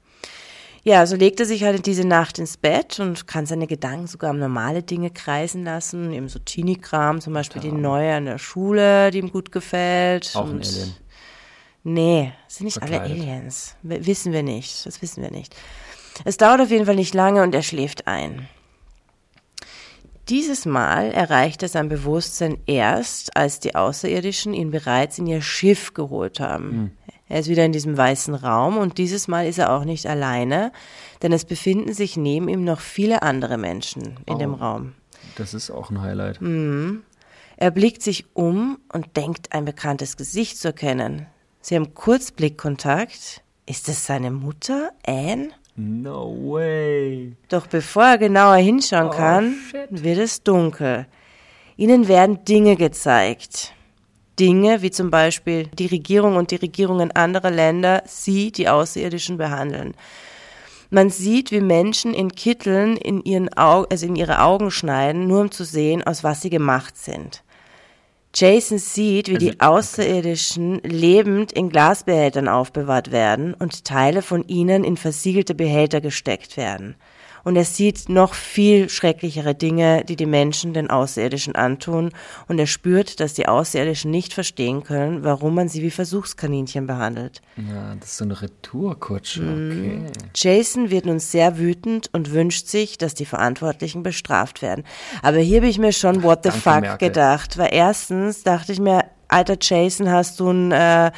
Ja, so legt er sich halt diese Nacht ins Bett und kann seine Gedanken sogar um normale Dinge kreisen lassen, eben so Teenie-Kram, zum Beispiel die neue an der Schule, die ihm gut gefällt. Auch ein Alien. Nee, es sind nicht alle Verkleidet. Aliens. W wissen wir nicht, das wissen wir nicht. Es dauert auf jeden Fall nicht lange und er schläft ein. Dieses Mal erreicht er sein Bewusstsein erst, als die Außerirdischen ihn bereits in ihr Schiff geholt haben. Er ist wieder in diesem weißen Raum und dieses Mal ist er auch nicht alleine, denn es befinden sich neben ihm noch viele andere Menschen in dem Raum. Das ist auch ein Highlight. Hm. Er blickt sich um und denkt, ein bekanntes Gesicht zu erkennen. Sie haben kurz Blickkontakt. Ist es seine Mutter, Anne? No way. Doch bevor er genauer hinschauen kann, wird es dunkel. Ihnen werden Dinge gezeigt. Dinge wie zum Beispiel die Regierung und die Regierungen anderer Länder sie, die Außerirdischen, behandeln. Man sieht, wie Menschen in Kitteln in, ihren Au also in ihre Augen schneiden, nur um zu sehen, aus was sie gemacht sind. Jason sieht, wie Also, die Außerirdischen lebend in Glasbehältern aufbewahrt werden und Teile von ihnen in versiegelte Behälter gesteckt werden. Und er sieht noch viel schrecklichere Dinge, die die Menschen den Außerirdischen antun, und er spürt, dass die Außerirdischen nicht verstehen können, warum man sie wie Versuchskaninchen behandelt. Ja, das ist so eine Retourkutsche. Hm. Okay. Jason wird nun sehr wütend und wünscht sich, dass die Verantwortlichen bestraft werden. Aber hier habe ich mir schon what the Danke, fuck Merkel. gedacht, weil erstens dachte ich mir, alter Jason, hast du ein äh,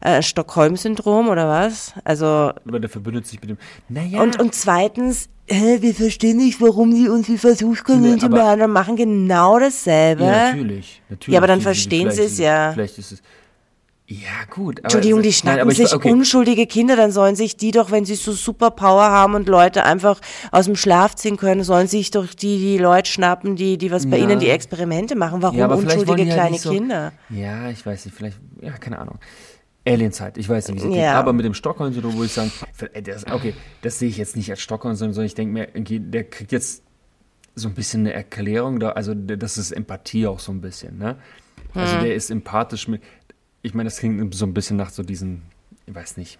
äh, Stockholm-Syndrom oder was? Also Aber der verbündet sich mit dem. Naja. und, und zweitens, hä, wir verstehen nicht, warum sie uns wie Versuchskaninchen Nee, behandeln, machen genau dasselbe. ja, natürlich, natürlich. Ja, aber dann Die- die- verstehen sie es ja. Vielleicht ist es. Ja, gut. Aber Entschuldigung, die Nein, schnappen ich- sich okay. unschuldige Kinder, dann sollen sich die doch, wenn sie so Superpower haben und Leute einfach aus dem Schlaf ziehen können, sollen sich doch die, die Leute schnappen, die, die was bei Ja. ihnen die Experimente machen. Warum Ja, unschuldige die halt kleine nicht so- Kinder? Ja, ich weiß nicht, vielleicht, ja, keine Ahnung. Alienzeit, ich weiß nicht, wie sie. Ja. Aber mit dem Stockholm-Syndrom würde ich sagen, ey, das, okay, das sehe ich jetzt nicht als Stockholm-Syndrom, sondern ich denke mir, der kriegt jetzt so ein bisschen eine Erklärung da, also das ist Empathie auch so ein bisschen, ne? Also Hm. der ist empathisch mit, ich meine, das klingt so ein bisschen nach so diesen, ich weiß nicht,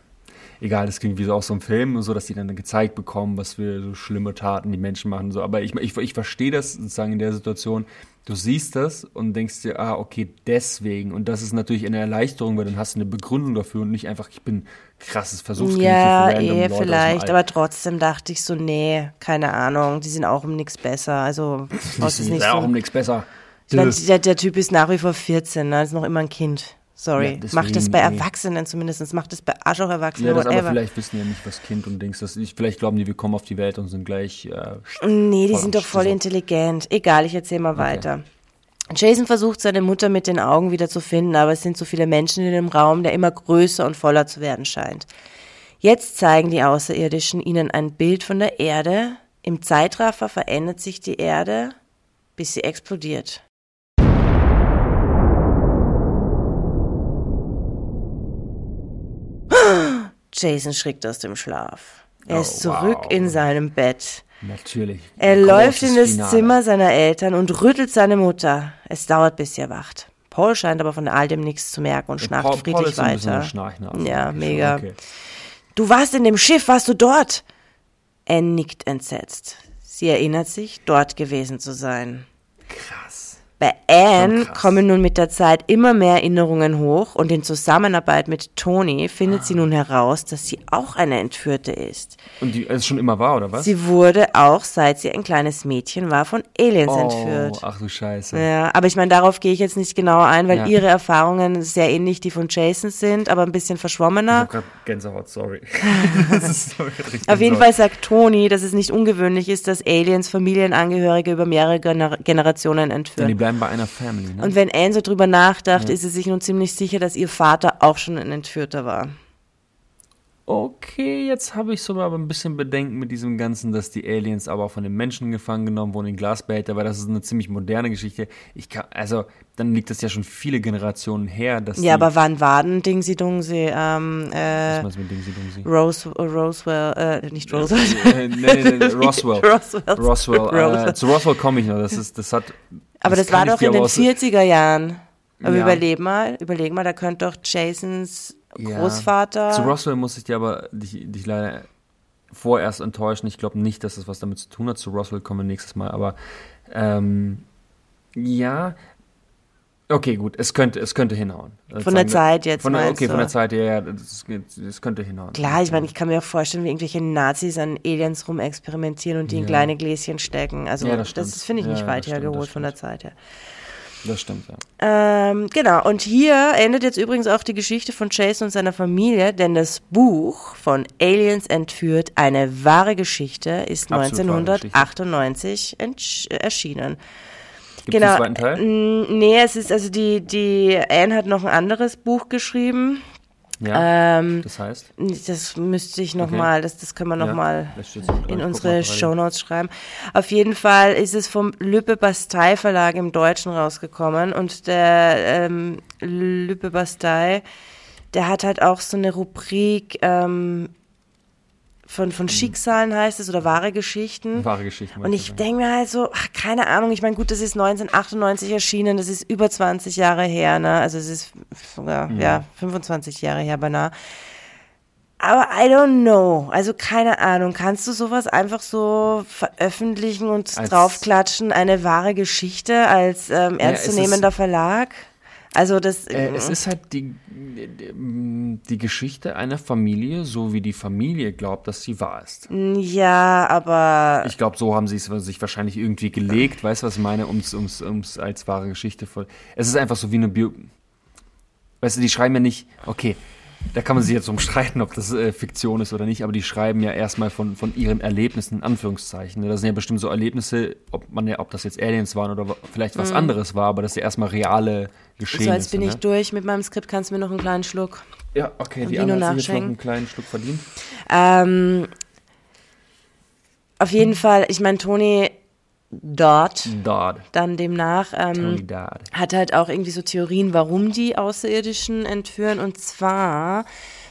egal, das klingt wie so auch so ein Film und so, dass die dann gezeigt bekommen, was für so schlimme Taten die Menschen machen, so. aber ich, ich, ich verstehe das sozusagen in der Situation, du siehst das und denkst dir, ah, okay, deswegen und das ist natürlich eine Erleichterung, weil dann hast du eine Begründung dafür und nicht einfach, ich bin krasses Versuchskaninchen Ja, eh, vielleicht, aber trotzdem dachte ich so, nee, keine Ahnung, die sind auch um nichts besser. Also, ist ist nicht auch so. um nichts besser. Ich mein, der, der Typ ist nach wie vor 14, ne? ist noch immer ein Kind. Sorry. Ja, macht das bei nee. Erwachsenen zumindest, macht das bei Arschloch-Erwachsenen, Ja, das aber vielleicht wissen ja nicht, was Kind und Dings das ist. Vielleicht glauben die, wir kommen auf die Welt und sind gleich. Äh, Nee, die sind doch voll intelligent. Egal, ich erzähle mal weiter. Jason versucht seine Mutter mit den Augen wieder zu finden, aber es sind so viele Menschen in dem Raum, der immer größer und voller zu werden scheint. Jetzt zeigen die Außerirdischen ihnen ein Bild von der Erde. Im Zeitraffer verändert sich die Erde, bis sie explodiert. Jason schrickt aus dem Schlaf. Er Oh, ist zurück wow. in seinem Bett. natürlich. Er Großes läuft in das Finale. Zimmer seiner Eltern und rüttelt seine Mutter. Es dauert, bis sie erwacht. Paul scheint aber von all dem nichts zu merken und schnarcht Paul, Paul friedlich bisschen weiter. Schnarchnase. Ja, mega. Okay. Du warst in dem Schiff, warst du dort? Er nickt entsetzt. Sie erinnert sich, dort gewesen zu sein. Krass. Bei Anne kommen nun mit der Zeit immer mehr Erinnerungen hoch und in Zusammenarbeit mit Tony findet sie nun heraus, dass sie auch eine Entführte ist. Und die es schon immer war, oder was? Sie wurde auch, seit sie ein kleines Mädchen war, von Aliens oh, entführt. ach du Scheiße. Ja, aber ich meine, darauf gehe ich jetzt nicht genauer ein, weil Ja. ihre Erfahrungen sehr ähnlich die von Jason sind, aber ein bisschen Ich verschwommener. hab grad Gänsehaut, sorry. so Auf jeden. Fall sagt Toni, dass es nicht ungewöhnlich ist, dass Aliens Familienangehörige über mehrere Gener Generationen entführen. Bleiben bei einer Family, ne? Und wenn Anne so drüber nachdacht, ist sie sich nun ziemlich sicher, dass ihr Vater auch schon ein Entführter war. Okay, jetzt habe ich sogar aber ein bisschen Bedenken mit diesem Ganzen, dass die Aliens aber auch von den Menschen gefangen genommen wurden in Glasbehälter, weil das ist eine ziemlich moderne Geschichte. Ich kann, also, dann liegt das ja schon viele Generationen her, dass Ja, aber wann war denn Dingsy Dungsy, ähm, was äh, meinst du mit Dingsy Dungsy? Rose, Roswell, äh, nicht Roswell. äh, nee, nee, nee, Roswell. Roswell. Roswell. Äh, Roswell. zu Roswell komme ich noch. Das ist, das hat. Aber das, kann war doch in den aber aus- 40er Jahren. Aber Ja. überleg mal, überleg mal, da könnte doch Jasons Ja. Großvater. Zu Roswell muss ich dir aber dich, dich leider vorerst enttäuschen. Ich glaube nicht, dass das was damit zu tun hat. Zu Roswell kommen wir nächstes Mal. Aber ähm, ja. Okay, gut. Es könnte, es könnte hinhauen. Von der Zeit jetzt, Von der, okay, du? von der Zeit, ja, ja. Das, das könnte hinhauen. Klar, ich meine, ich kann mir auch vorstellen, wie irgendwelche Nazis an Aliens rumexperimentieren und die in Ja. kleine Gläschen stecken. Also Ja, das das, finde ich nicht weit das hergeholt das von der. Zeit her. Das stimmt, ja. Ähm, genau, und hier endet jetzt übrigens auch die Geschichte von Jason und seiner Familie, denn das Buch von Aliens entführt, eine wahre Geschichte, ist Absolut wahre 1998 entsch- erschienen. Gibt es Genau. den zweiten Teil? Mm, Nee, es ist also die, die Anne hat noch ein anderes Buch geschrieben. Ja. Ähm, das heißt? das müsste ich noch Okay. mal, das, das können wir noch Ja, in unsere. Shownotes schreiben. Auf jeden Fall ist es vom Lübbe Bastei Verlag im Deutschen rausgekommen und der ähm, Lübbe Bastei, der hat halt auch so eine Rubrik ähm, von, Mhm. von Schicksalen heißt es oder wahre Geschichten. Wahre Geschichten. Und ich denke mir halt so, ach, keine Ahnung, ich meine, gut, das ist 1998 erschienen, das ist über 20 Jahre her, ne? Also es ist sogar, ja, 25 Jahre her beinahe. Aber I don't know. Also keine Ahnung. Kannst du sowas einfach so veröffentlichen und Als- draufklatschen? Eine wahre Geschichte als ähm, ernstzunehmender ist- Verlag? Also das. Äh, es ist halt die, die Geschichte einer Familie, so wie die Familie glaubt, dass sie wahr ist. ja, aber Ich glaube, so haben sie es sich wahrscheinlich irgendwie gelegt, weißt du, was ich meine, um es als wahre Geschichte voll. Es ist einfach so wie eine Bio weißt du, die schreiben ja nicht, okay, da kann man sich jetzt umstreiten, ob das äh, Fiktion ist oder nicht, aber die schreiben ja erstmal von, von ihren Erlebnissen, in Anführungszeichen. Das sind ja bestimmt so Erlebnisse, ob man ja, ob das jetzt Aliens waren oder vielleicht was anderes war, aber das ist ja erstmal reale Geschehnisse. So, jetzt bin ich ne? durch mit meinem Skript. Kannst du mir noch einen kleinen Schluck? Ja, okay, die Anna hat sich jetzt noch einen kleinen Schluck verdient. Ähm, auf jeden Fall, ich meine, Toni dort Dodd. dann demnach ähm, Dodd. hat halt auch irgendwie so Theorien, warum die Außerirdischen entführen. Und zwar,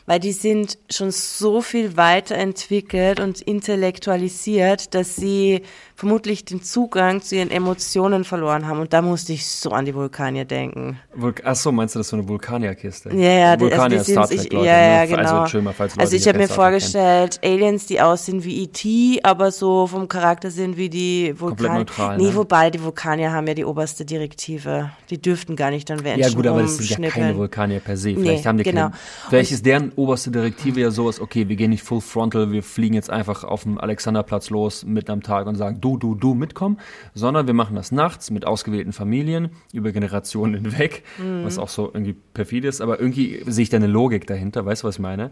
weil die sind schon so viel weiterentwickelt und intellektualisiert, dass sie vermutlich den Zugang zu ihren Emotionen verloren haben. Und da musste ich so an die Vulkanier denken. Vulk Achso, meinst du das ist so eine Vulkanierkiste? Ja, ja, die- Vulkanier also Star Trek ich- Leute. ja, ja, ne? genau. Also, mal, falls Leute Also ich habe mir Trek kennen. vorgestellt, Aliens, die aussehen wie E.T., aber so vom Charakter sind wie die Vulkanier. neutral, Nee, ne? wobei die Vulkanier haben ja die oberste Direktive. Die dürften gar nicht dann werden Ja gut, aber das sind ja keine. Vulkanier per se. Vielleicht Nee, haben die genau. keine, vielleicht ist deren oberste Direktive ja sowas, okay, wir gehen nicht full frontal, wir fliegen jetzt einfach auf dem Alexanderplatz los mitten am Tag und sagen, du, du, du mitkommen, sondern wir machen das nachts mit ausgewählten Familien über Generationen hinweg, Mhm. was auch so irgendwie perfide ist, aber irgendwie sehe ich da eine Logik dahinter, weißt du, was ich meine?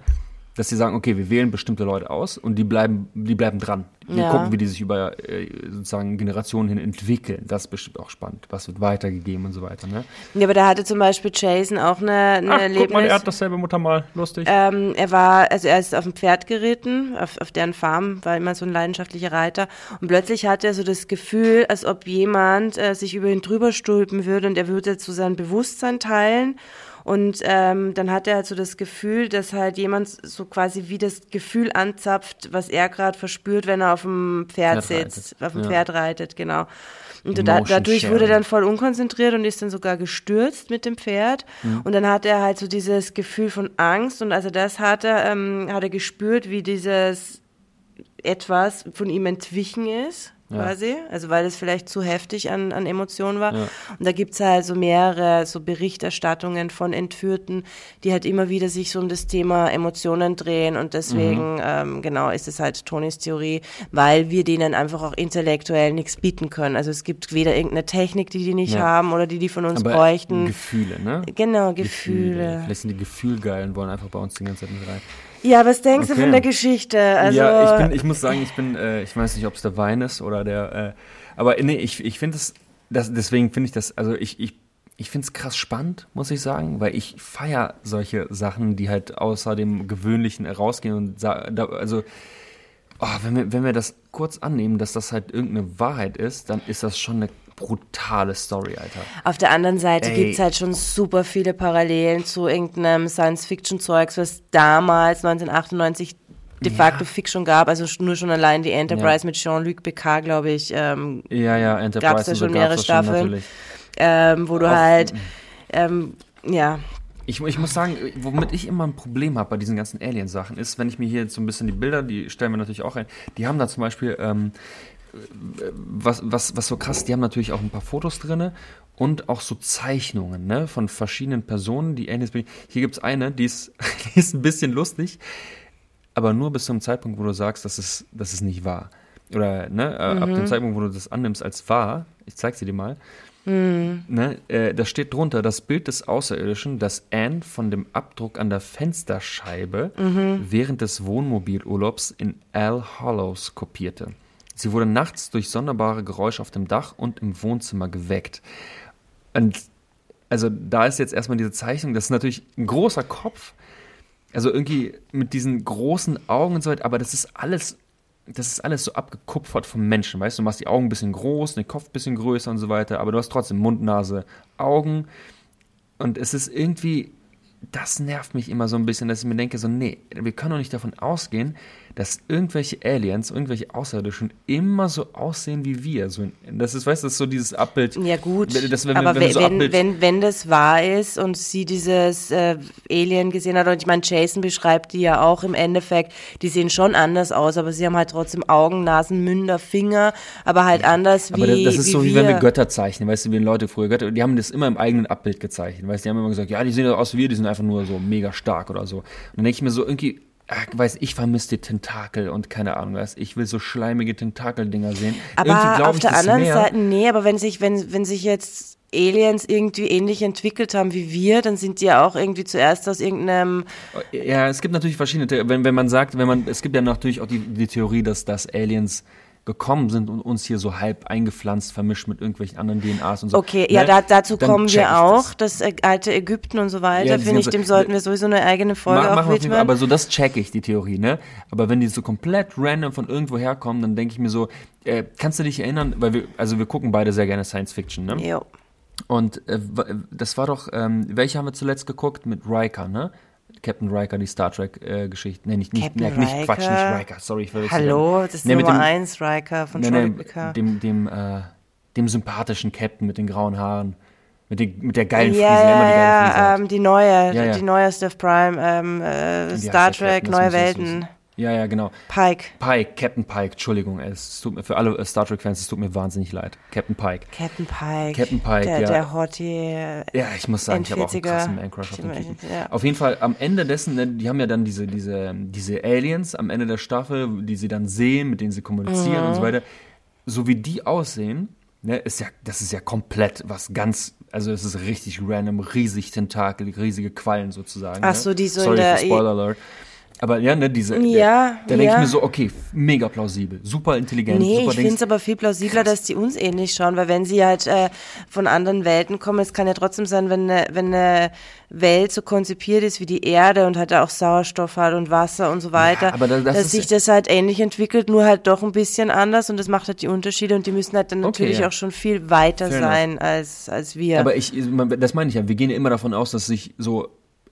Dass sie sagen, okay, wir wählen bestimmte Leute aus und die bleiben, die bleiben dran. Wir Ja. gucken, wie die sich über äh, sozusagen Generationen hin entwickeln. Das ist bestimmt auch spannend. Was wird weitergegeben und so weiter. Ne? Ja, aber da hatte zum Beispiel Jason auch eine, eine Erlebnis. dasselbe Muttermal. Lustig. Ähm, er war, also er ist auf dem Pferd geritten, auf, auf deren Farm, war immer so ein leidenschaftlicher Reiter. Und plötzlich hatte er so das Gefühl, als ob jemand äh, sich über ihn drüber stülpen würde und er würde zu seinem Bewusstsein teilen. Und ähm, dann hat er halt so das Gefühl, dass halt jemand so quasi wie das Gefühl anzapft, was er gerade verspürt, wenn er auf dem Pferd, Pferd sitzt, reitet, auf dem ja. Pferd reitet, genau. Und da, dadurch wurde er dann voll unkonzentriert und ist dann sogar gestürzt mit dem Pferd. Mhm. Und dann hat er halt so dieses Gefühl von Angst und als er das hatte, ähm, hat er gespürt, wie dieses etwas von ihm entwichen ist, quasi. Also weil es vielleicht zu heftig an, an Emotionen war. Ja. Und da gibt's halt so mehrere so Berichterstattungen von Entführten, die halt immer wieder sich so um das Thema Emotionen drehen. Und deswegen, ähm, genau, ist es halt Tonys Theorie, weil wir denen einfach auch intellektuell nichts bieten können. Also es gibt weder irgendeine Technik, die die nicht Ja. haben oder die die von uns Aber bräuchten. Gefühle, ne? Genau, Gefühle. Vielleicht sind die gefühlgeil und wollen einfach bei uns die ganze Zeit mit rein. Ja, was denkst du Okay. von der Geschichte? Also, ja, ich, bin, ich muss sagen, ich bin, äh, ich weiß nicht, ob es der Wein ist oder der, äh, aber nee, ich, ich finde es, das, deswegen finde ich das, also ich, ich, ich finde es krass spannend, muss ich sagen, weil ich feier solche Sachen, die halt außer dem Gewöhnlichen rausgehen und da, also, oh, wenn, wir, wenn wir das kurz annehmen, dass das halt irgendeine Wahrheit ist, dann ist das schon eine brutale Story, Alter. Auf der anderen Seite Ey. gibt's halt schon super viele Parallelen zu irgendeinem Science-Fiction-Zeugs, was damals 1998 de Ja. facto Fiction gab. Also nur schon allein die Enterprise Ja. mit Jean-Luc Picard, glaube ich, ähm, Ja, ja, Enterprise ja und so schon mehrere Staffeln. ähm, wo du Auch- halt, ähm, ja, Ich, ich muss sagen, womit ich immer ein Problem habe bei diesen ganzen Alien-Sachen ist, wenn ich mir hier jetzt so ein bisschen die Bilder, die stellen wir natürlich auch ein, die haben da zum Beispiel, ähm, was, was, was so krass, die haben natürlich auch ein paar Fotos drinne und auch so Zeichnungen ne, von verschiedenen Personen, die Aliens. Hier gibt's eine, die ist, die ist ein bisschen lustig, aber nur bis zum Zeitpunkt, wo du sagst, dass es, dass es nicht wahr. Oder ne, äh, ab dem Zeitpunkt, wo du das annimmst als wahr, ich zeig sie dir mal, Ne, äh, da steht drunter das Bild des Außerirdischen, das Anne von dem Abdruck an der Fensterscheibe während des Wohnmobilurlaubs in Al Hollows kopierte. Sie wurde nachts durch sonderbare Geräusche auf dem Dach und im Wohnzimmer geweckt. Und also da ist jetzt erstmal diese Zeichnung, das ist natürlich ein großer Kopf, also irgendwie mit diesen großen Augen und so weiter, aber das ist alles, das ist alles so abgekupfert vom Menschen, weißt du, du machst die Augen ein bisschen groß, den Kopf ein bisschen größer und so weiter, aber du hast trotzdem Mund, Nase, Augen. Und es ist irgendwie, das nervt mich immer so ein bisschen, dass ich mir denke, so, nee, wir können doch nicht davon ausgehen, dass irgendwelche Aliens, irgendwelche Außerirdischen immer so aussehen wie wir. So, das ist, weißt du, das ist so dieses Abbild. ja gut, Das, wenn, aber wenn, wenn, so wenn, Abbild, wenn, wenn das wahr ist und sie dieses äh, Alien gesehen hat, und ich meine, Jason beschreibt die ja auch im Endeffekt, die sehen schon anders aus, aber sie haben halt trotzdem Augen, Nasen, Münder, Finger, aber halt anders wie Aber das, das ist wie so, wie wir. wenn wir Götter zeichnen, weißt du, wie Leute früher Götter, die haben das immer im eigenen Abbild gezeichnet, weißt du, die haben immer gesagt, ja, die sehen aus wie wir, die sind einfach nur so mega stark oder so. Und dann denke ich mir so, irgendwie, ach, weiß ich, vermisse die Tentakel und keine Ahnung, was, ich will so schleimige Tentakeldinger sehen. Aber auf der anderen mehr. Seite, nee, aber wenn sich, wenn, wenn sich jetzt Aliens irgendwie ähnlich entwickelt haben wie wir, dann sind die ja auch irgendwie zuerst aus irgendeinem. Ja, es gibt natürlich verschiedene, wenn, wenn man sagt, wenn man, es gibt ja natürlich auch die, die Theorie, dass, dass Aliens gekommen sind und uns hier so halb eingepflanzt, vermischt mit irgendwelchen anderen DNAs und so. Okay, ja, ne? da, dazu Dann kommen wir auch. Das, äh, alte Ägypten und so weiter, Ja, finde ich, dem sollten wir sowieso eine eigene Folge Ma- auch widmen. aber so das check ich, die Theorie, ne? Aber wenn die so komplett random von irgendwo herkommen, dann denke ich mir so, äh, kannst du dich erinnern, weil wir, also wir gucken beide sehr gerne Science Fiction, ne? Jo. Und äh, das war doch, ähm, welche haben wir zuletzt geguckt? Mit Riker, ne? Captain Riker, die Star Trek-Geschichte. nee, nicht, nicht, nee, nicht Quatsch, nicht Riker? Sorry, ich verwechsel Hallo, das ist Nee, Nummer dem- 1 Riker von Nee, Troy nee, dem, dem, äh, dem sympathischen Captain mit den grauen Haaren. Mit, den, mit der geilen ja, Frise, der immer die geile ja, Frise ja, ähm, die neue, Ja, ja. die neue Steph Prime, ähm, äh, Star Trek, Captain? Neue Welten. Ja, ja, genau. Pike. Pike, Captain Pike, Entschuldigung, es tut mir für alle äh, Star Trek-Fans, es tut mir wahnsinnig leid. Captain Pike. Captain Pike. Captain Pike, der, ja. Der Hottie. Ja, ich muss sagen, ich habe auch einen krassen Man-Crush auf den Typen. ja. Auf jeden Fall, am Ende dessen, ne, die haben ja dann diese, diese, diese Aliens am Ende der Staffel, die sie dann sehen, mit denen sie kommunizieren Mhm. und so weiter. So wie die aussehen, ne, ist ja, das ist ja komplett was ganz, also es ist richtig random, riesig Tentakel, riesige Quallen sozusagen. Ach ne? so, die so in Sorry der- für Spoiler Alert. Aber ja, ne, diese, Ja, da denke ich ja. mir so, okay, mega plausibel, super intelligent, Nee, super ich finde es aber viel plausibler, dass die uns ähnlich schauen, weil wenn sie halt äh, von anderen Welten kommen, es kann ja trotzdem sein, wenn eine, wenn eine Welt so konzipiert ist wie die Erde und halt auch Sauerstoff hat und Wasser und so weiter, aber da- das dass sich ja- das halt ähnlich entwickelt, nur halt doch ein bisschen anders und das macht halt die Unterschiede und die müssen halt dann Okay, natürlich ja. auch schon viel weiter Fair sein als, als wir. Aber ich, das meine ich ja, wir gehen ja immer davon aus, dass sich so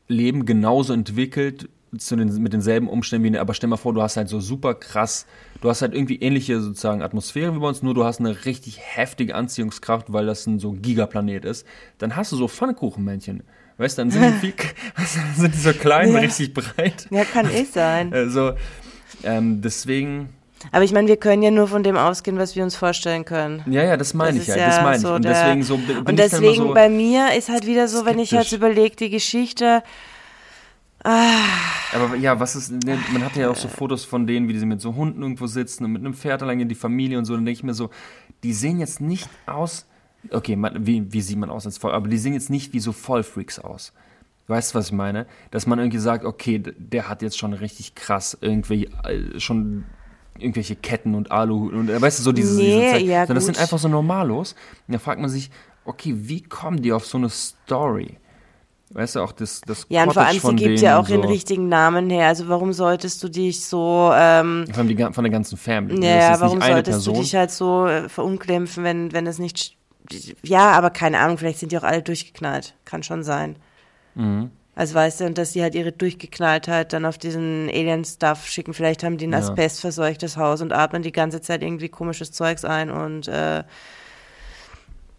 Leben genauso entwickelt zu den, mit denselben Umständen wie eine, aber stell mal vor, du hast halt so super krass, du hast halt irgendwie ähnliche sozusagen Atmosphäre wie bei uns, nur du hast eine richtig heftige Anziehungskraft, weil das ein so Gigaplanet ist, dann hast du so Pfannkuchenmännchen. Weißt du, dann sind die, viel, weißt du, dann sind die so klein, Ja. richtig breit. ja, kann eh sein. Also, ähm, deswegen, Aber ich meine, wir können ja nur von dem ausgehen, was wir uns vorstellen können. ja, ja, das meine ich ja, das meine ich. so und der- deswegen so Und ich deswegen so, bei mir ist halt wieder so, wenn ich skeptisch. überlege, die Geschichte, Aber ja, was ist, ne, man hat ja auch so Fotos von denen, wie die mit so Hunden irgendwo sitzen und mit einem Pferd allein in die Familie und so, dann denke ich mir so, die sehen jetzt nicht aus, okay, man, wie, wie sieht man aus als Voll, aber die sehen jetzt nicht wie so Vollfreaks aus. Weißt du, was ich meine? Dass man irgendwie sagt, okay, der hat jetzt schon richtig krass irgendwie äh, schon irgendwelche Ketten und Alu und äh, weißt du, so diese, Nee, diese Zeit. ja, das gut. sind einfach so Normalos. Und da fragt man sich, okay, wie kommen die auf so eine Story? Weißt du, auch das, das ja, und vor allem, sie gibt ja auch ihren so. richtigen Namen her. Also warum solltest du dich so, ähm, Vor allem die, von der ganzen Family. ne? ja, warum solltest Person. du dich halt so äh, verunglimpfen, wenn, wenn es nicht, ja, aber keine Ahnung, vielleicht sind die auch alle durchgeknallt. Kann schon sein. Mhm. Also weißt du, und dass die halt ihre Durchgeknalltheit dann auf diesen Alien-Stuff schicken. Vielleicht haben die ein Ja. asbestverseuchtes Haus und atmen die ganze Zeit irgendwie komisches Zeugs ein und äh,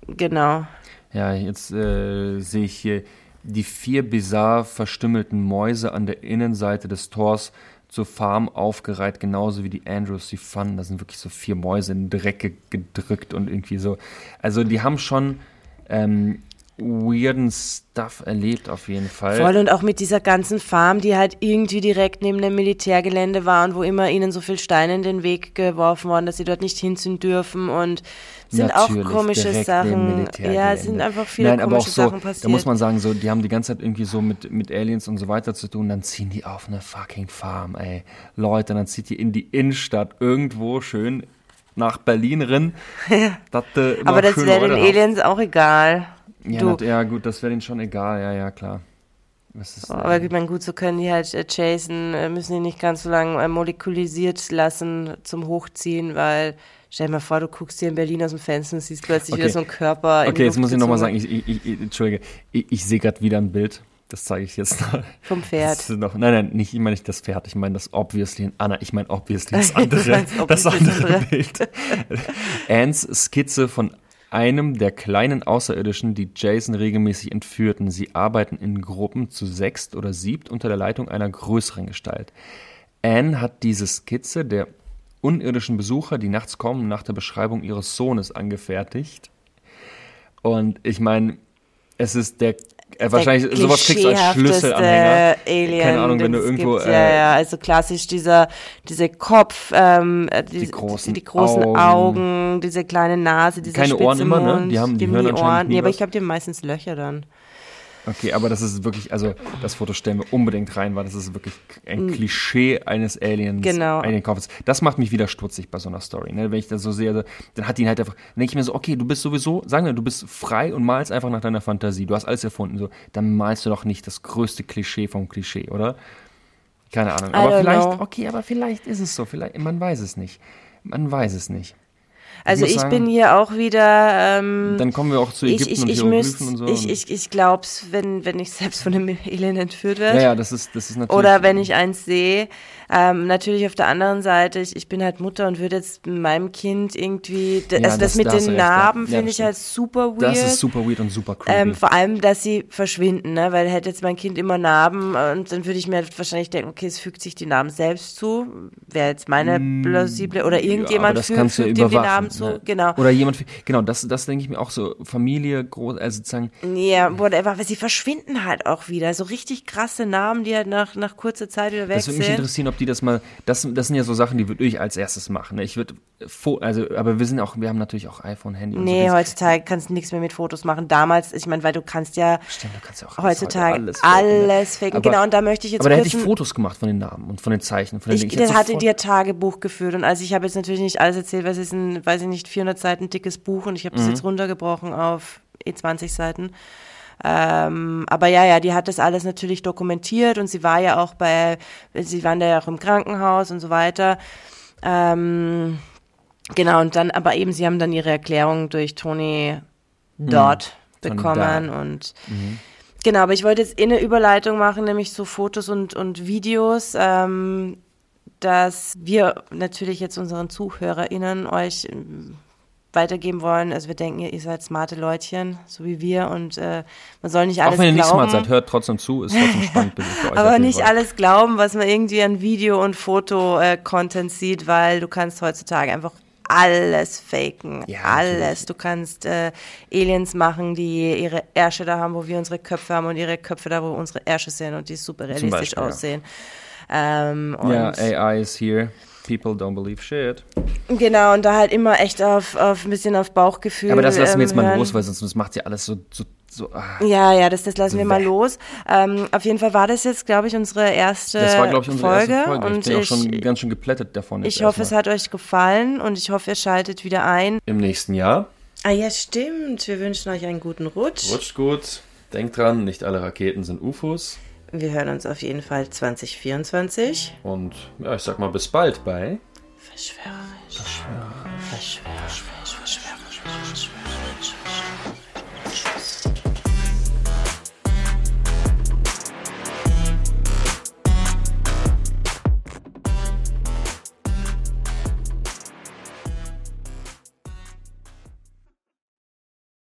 genau. Ja, jetzt äh, sehe ich hier die vier bizarr verstümmelten Mäuse an der Innenseite des Tors zur Farm aufgereiht, genauso wie die Andrews sie fanden. Da sind wirklich so vier Mäuse in den Dreck ge- gedrückt und irgendwie so. Also die haben schon ähm, weirden Stuff erlebt auf jeden Fall. Voll und auch mit dieser ganzen Farm, die halt irgendwie direkt neben dem Militärgelände war und wo immer ihnen so viel Steine in den Weg geworfen worden, dass sie dort nicht hinziehen dürfen und sind Natürlich, auch komische Sachen. Ja, sind einfach viele Nein, aber komische auch so, Sachen passiert. Da muss man sagen, so, die haben die ganze Zeit irgendwie so mit, mit Aliens und so weiter zu tun, dann ziehen die auf eine fucking Farm, ey. Leute, dann zieht die in die Innenstadt irgendwo schön nach Berlin dass du immer aber das wäre den. Aliens auch egal. Ja, du. nat- ja, gut, das wäre denen schon egal, ja, ja, klar. Aber ich meine, gut, so können die halt äh, Jason, äh, müssen die nicht ganz so lange äh, molekulisiert lassen zum Hochziehen, weil stell dir mal vor, du guckst hier in Berlin aus dem Fenster und siehst plötzlich Okay. wieder so einen Körper. in Okay, die jetzt Luft muss ich nochmal sagen, ich, ich, ich, Entschuldige, ich, ich sehe gerade wieder ein Bild. Das zeige ich jetzt noch. Vom Pferd. Noch, nein, nein, nicht, ich meine nicht das Pferd, ich meine das obviously, Anna, ich meine obviously das andere, das andere. Bild. Anns Skizze von einem der kleinen Außerirdischen, die Jason regelmäßig entführten. Sie arbeiten in Gruppen zu sechst oder siebt unter der Leitung einer größeren Gestalt. Anne hat diese Skizze der unirdischen Besucher, die nachts kommen, nach der Beschreibung ihres Sohnes angefertigt. Und ich meine, es ist der Äh, wahrscheinlich sowas kriegst du als Schlüsselanhänger. klischeehafteste Alien, Keine Ahnung, wenn du irgendwo, gibt. äh, ja, ja, also klassisch dieser, diese Kopf, ähm, äh, die, großen die, die großen Augen. Augen. diese kleine Nase, dieser Keine spitze Ohren immer, ne? Mund, Die haben- die haben hören nie anscheinend Ohren. nie Nee, aber ich glaube, die haben meistens Löcher dann. Okay, aber das ist wirklich, also das Foto stellen wir unbedingt rein, weil das ist wirklich ein Mm. Klischee eines Aliens, Genau. Alien-Kopfes. Das macht mich wieder stutzig bei so einer Story. Ne? Wenn ich das so sehe, dann hat die ihn halt einfach, dann denke ich mir so, okay, du bist sowieso, sagen wir, du bist frei und malst einfach nach deiner Fantasie. Du hast alles erfunden, so, dann malst du doch nicht das größte Klischee vom Klischee, oder? Keine Ahnung. Aber vielleicht, know. okay, aber vielleicht ist es so, vielleicht, man weiß es nicht. Man weiß es nicht. Also ich sagen, bin hier auch wieder. Ähm, Dann kommen wir auch zu Ägypten ich, und ich, Hieroglyphen müsst, und so. ich, und- ich, ich glaub's, wenn, wenn ich selbst von einem Alien entführt werde. ja, ja, das ist, das ist natürlich. Oder wenn ich eins sehe. Ähm, natürlich auf der anderen Seite, ich, ich bin halt Mutter und würde jetzt meinem Kind irgendwie, Ja, also das, das- mit den ja. Narben Ja, finde das ich halt super weird. Das ist super weird und super creepy. Ähm, vor allem, dass sie verschwinden, ne? Weil hätte jetzt mein Kind immer Narben äh, und dann würde ich mir halt wahrscheinlich denken, okay, es fügt sich die Narben selbst zu. Wäre jetzt meine plausible oder Mm, Ja, aber irgendjemand das fügt, fügt ihm die Narben zu. ne? Genau. Oder jemand, genau, das, das denke ich mir auch so, Familie, groß, also sozusagen, Ja, whatever, aber sie verschwinden halt auch wieder. So richtig krasse Namen, die halt nach, nach kurzer Zeit wieder weg das würde mich sind. interessieren, ob die das mal, das, das sind ja so Sachen, die würde ich als erstes machen. ne? Ich würde, also, aber wir sind auch, wir haben natürlich auch iPhone, Handy und so. Nee, Das- heutzutage kannst du nichts mehr mit Fotos machen. Damals, ich meine, weil du kannst ja Stimmt, du kannst ja auch heutzutage alles, ne? faken. Aber- Genau, und da möchte ich jetzt Aber da hätte ich Fotos gemacht von den Namen und von den Zeichen. Von den Ich, Dingen. das hatte dir Tagebuch geführt und also ich habe jetzt natürlich nicht alles erzählt, weil es ist ein, weiß ich nicht, 400 Seiten dickes Buch und ich habe das Mhm. jetzt runtergebrochen auf eh 20 Seiten. Ähm, aber ja, ja, die hat das alles natürlich dokumentiert und sie war ja auch bei, sie waren da ja auch im Krankenhaus und so weiter. Ähm, genau, und dann, aber eben, sie haben dann ihre Erklärung durch Tony dort Tony bekommen Dodd. und Genau, aber ich wollte jetzt eh eine Überleitung machen, nämlich so Fotos und, und Videos, ähm, dass wir natürlich jetzt unseren ZuhörerInnen euch weitergeben wollen. Also wir denken, ihr, seid smarte Leutchen, so wie wir und äh, man soll nicht alles Auch wenn ihr nicht glauben. smart seid, hört trotzdem zu, ist trotzdem spannend für euch. aber nicht Fall. alles glauben, was man irgendwie an Video- und Foto-Content sieht, weil du kannst heutzutage einfach alles faken. Ja, alles. natürlich. Du kannst äh, Aliens machen, die ihre Ärsche da haben, wo wir unsere Köpfe haben und ihre Köpfe da, wo unsere Ärsche sind und die super realistisch Beispiel, ja. aussehen. Ähm, und Ja, AI is here. People don't believe shit. genau, und da halt immer echt auf, auf ein bisschen auf Bauchgefühl. Aber das lassen wir ähm, jetzt mal hören. los, weil sonst das macht ja alles so, so, so ah. Ja, ja, das, das lassen wir mal Bäh. los. Ähm, auf jeden Fall war das jetzt, glaube ich, unsere erste Das war, glaube ich, unsere Folge. erste Folge. Und ich bin auch ich, schon ganz schön geplättet davon. ich hoffe, es hat euch gefallen und ich hoffe, ihr schaltet wieder ein. Im nächsten Jahr. Ah ja, stimmt. Wir wünschen euch einen guten Rutsch. Rutscht gut. Denkt dran, nicht alle Raketen sind UFOs. Wir hören uns auf jeden Fall 2024. Und ja, ich sag mal bis bald bei Verschwörerisch. Verschwörerisch. Verschwörerisch. Verschwörerisch. Verschwörerisch.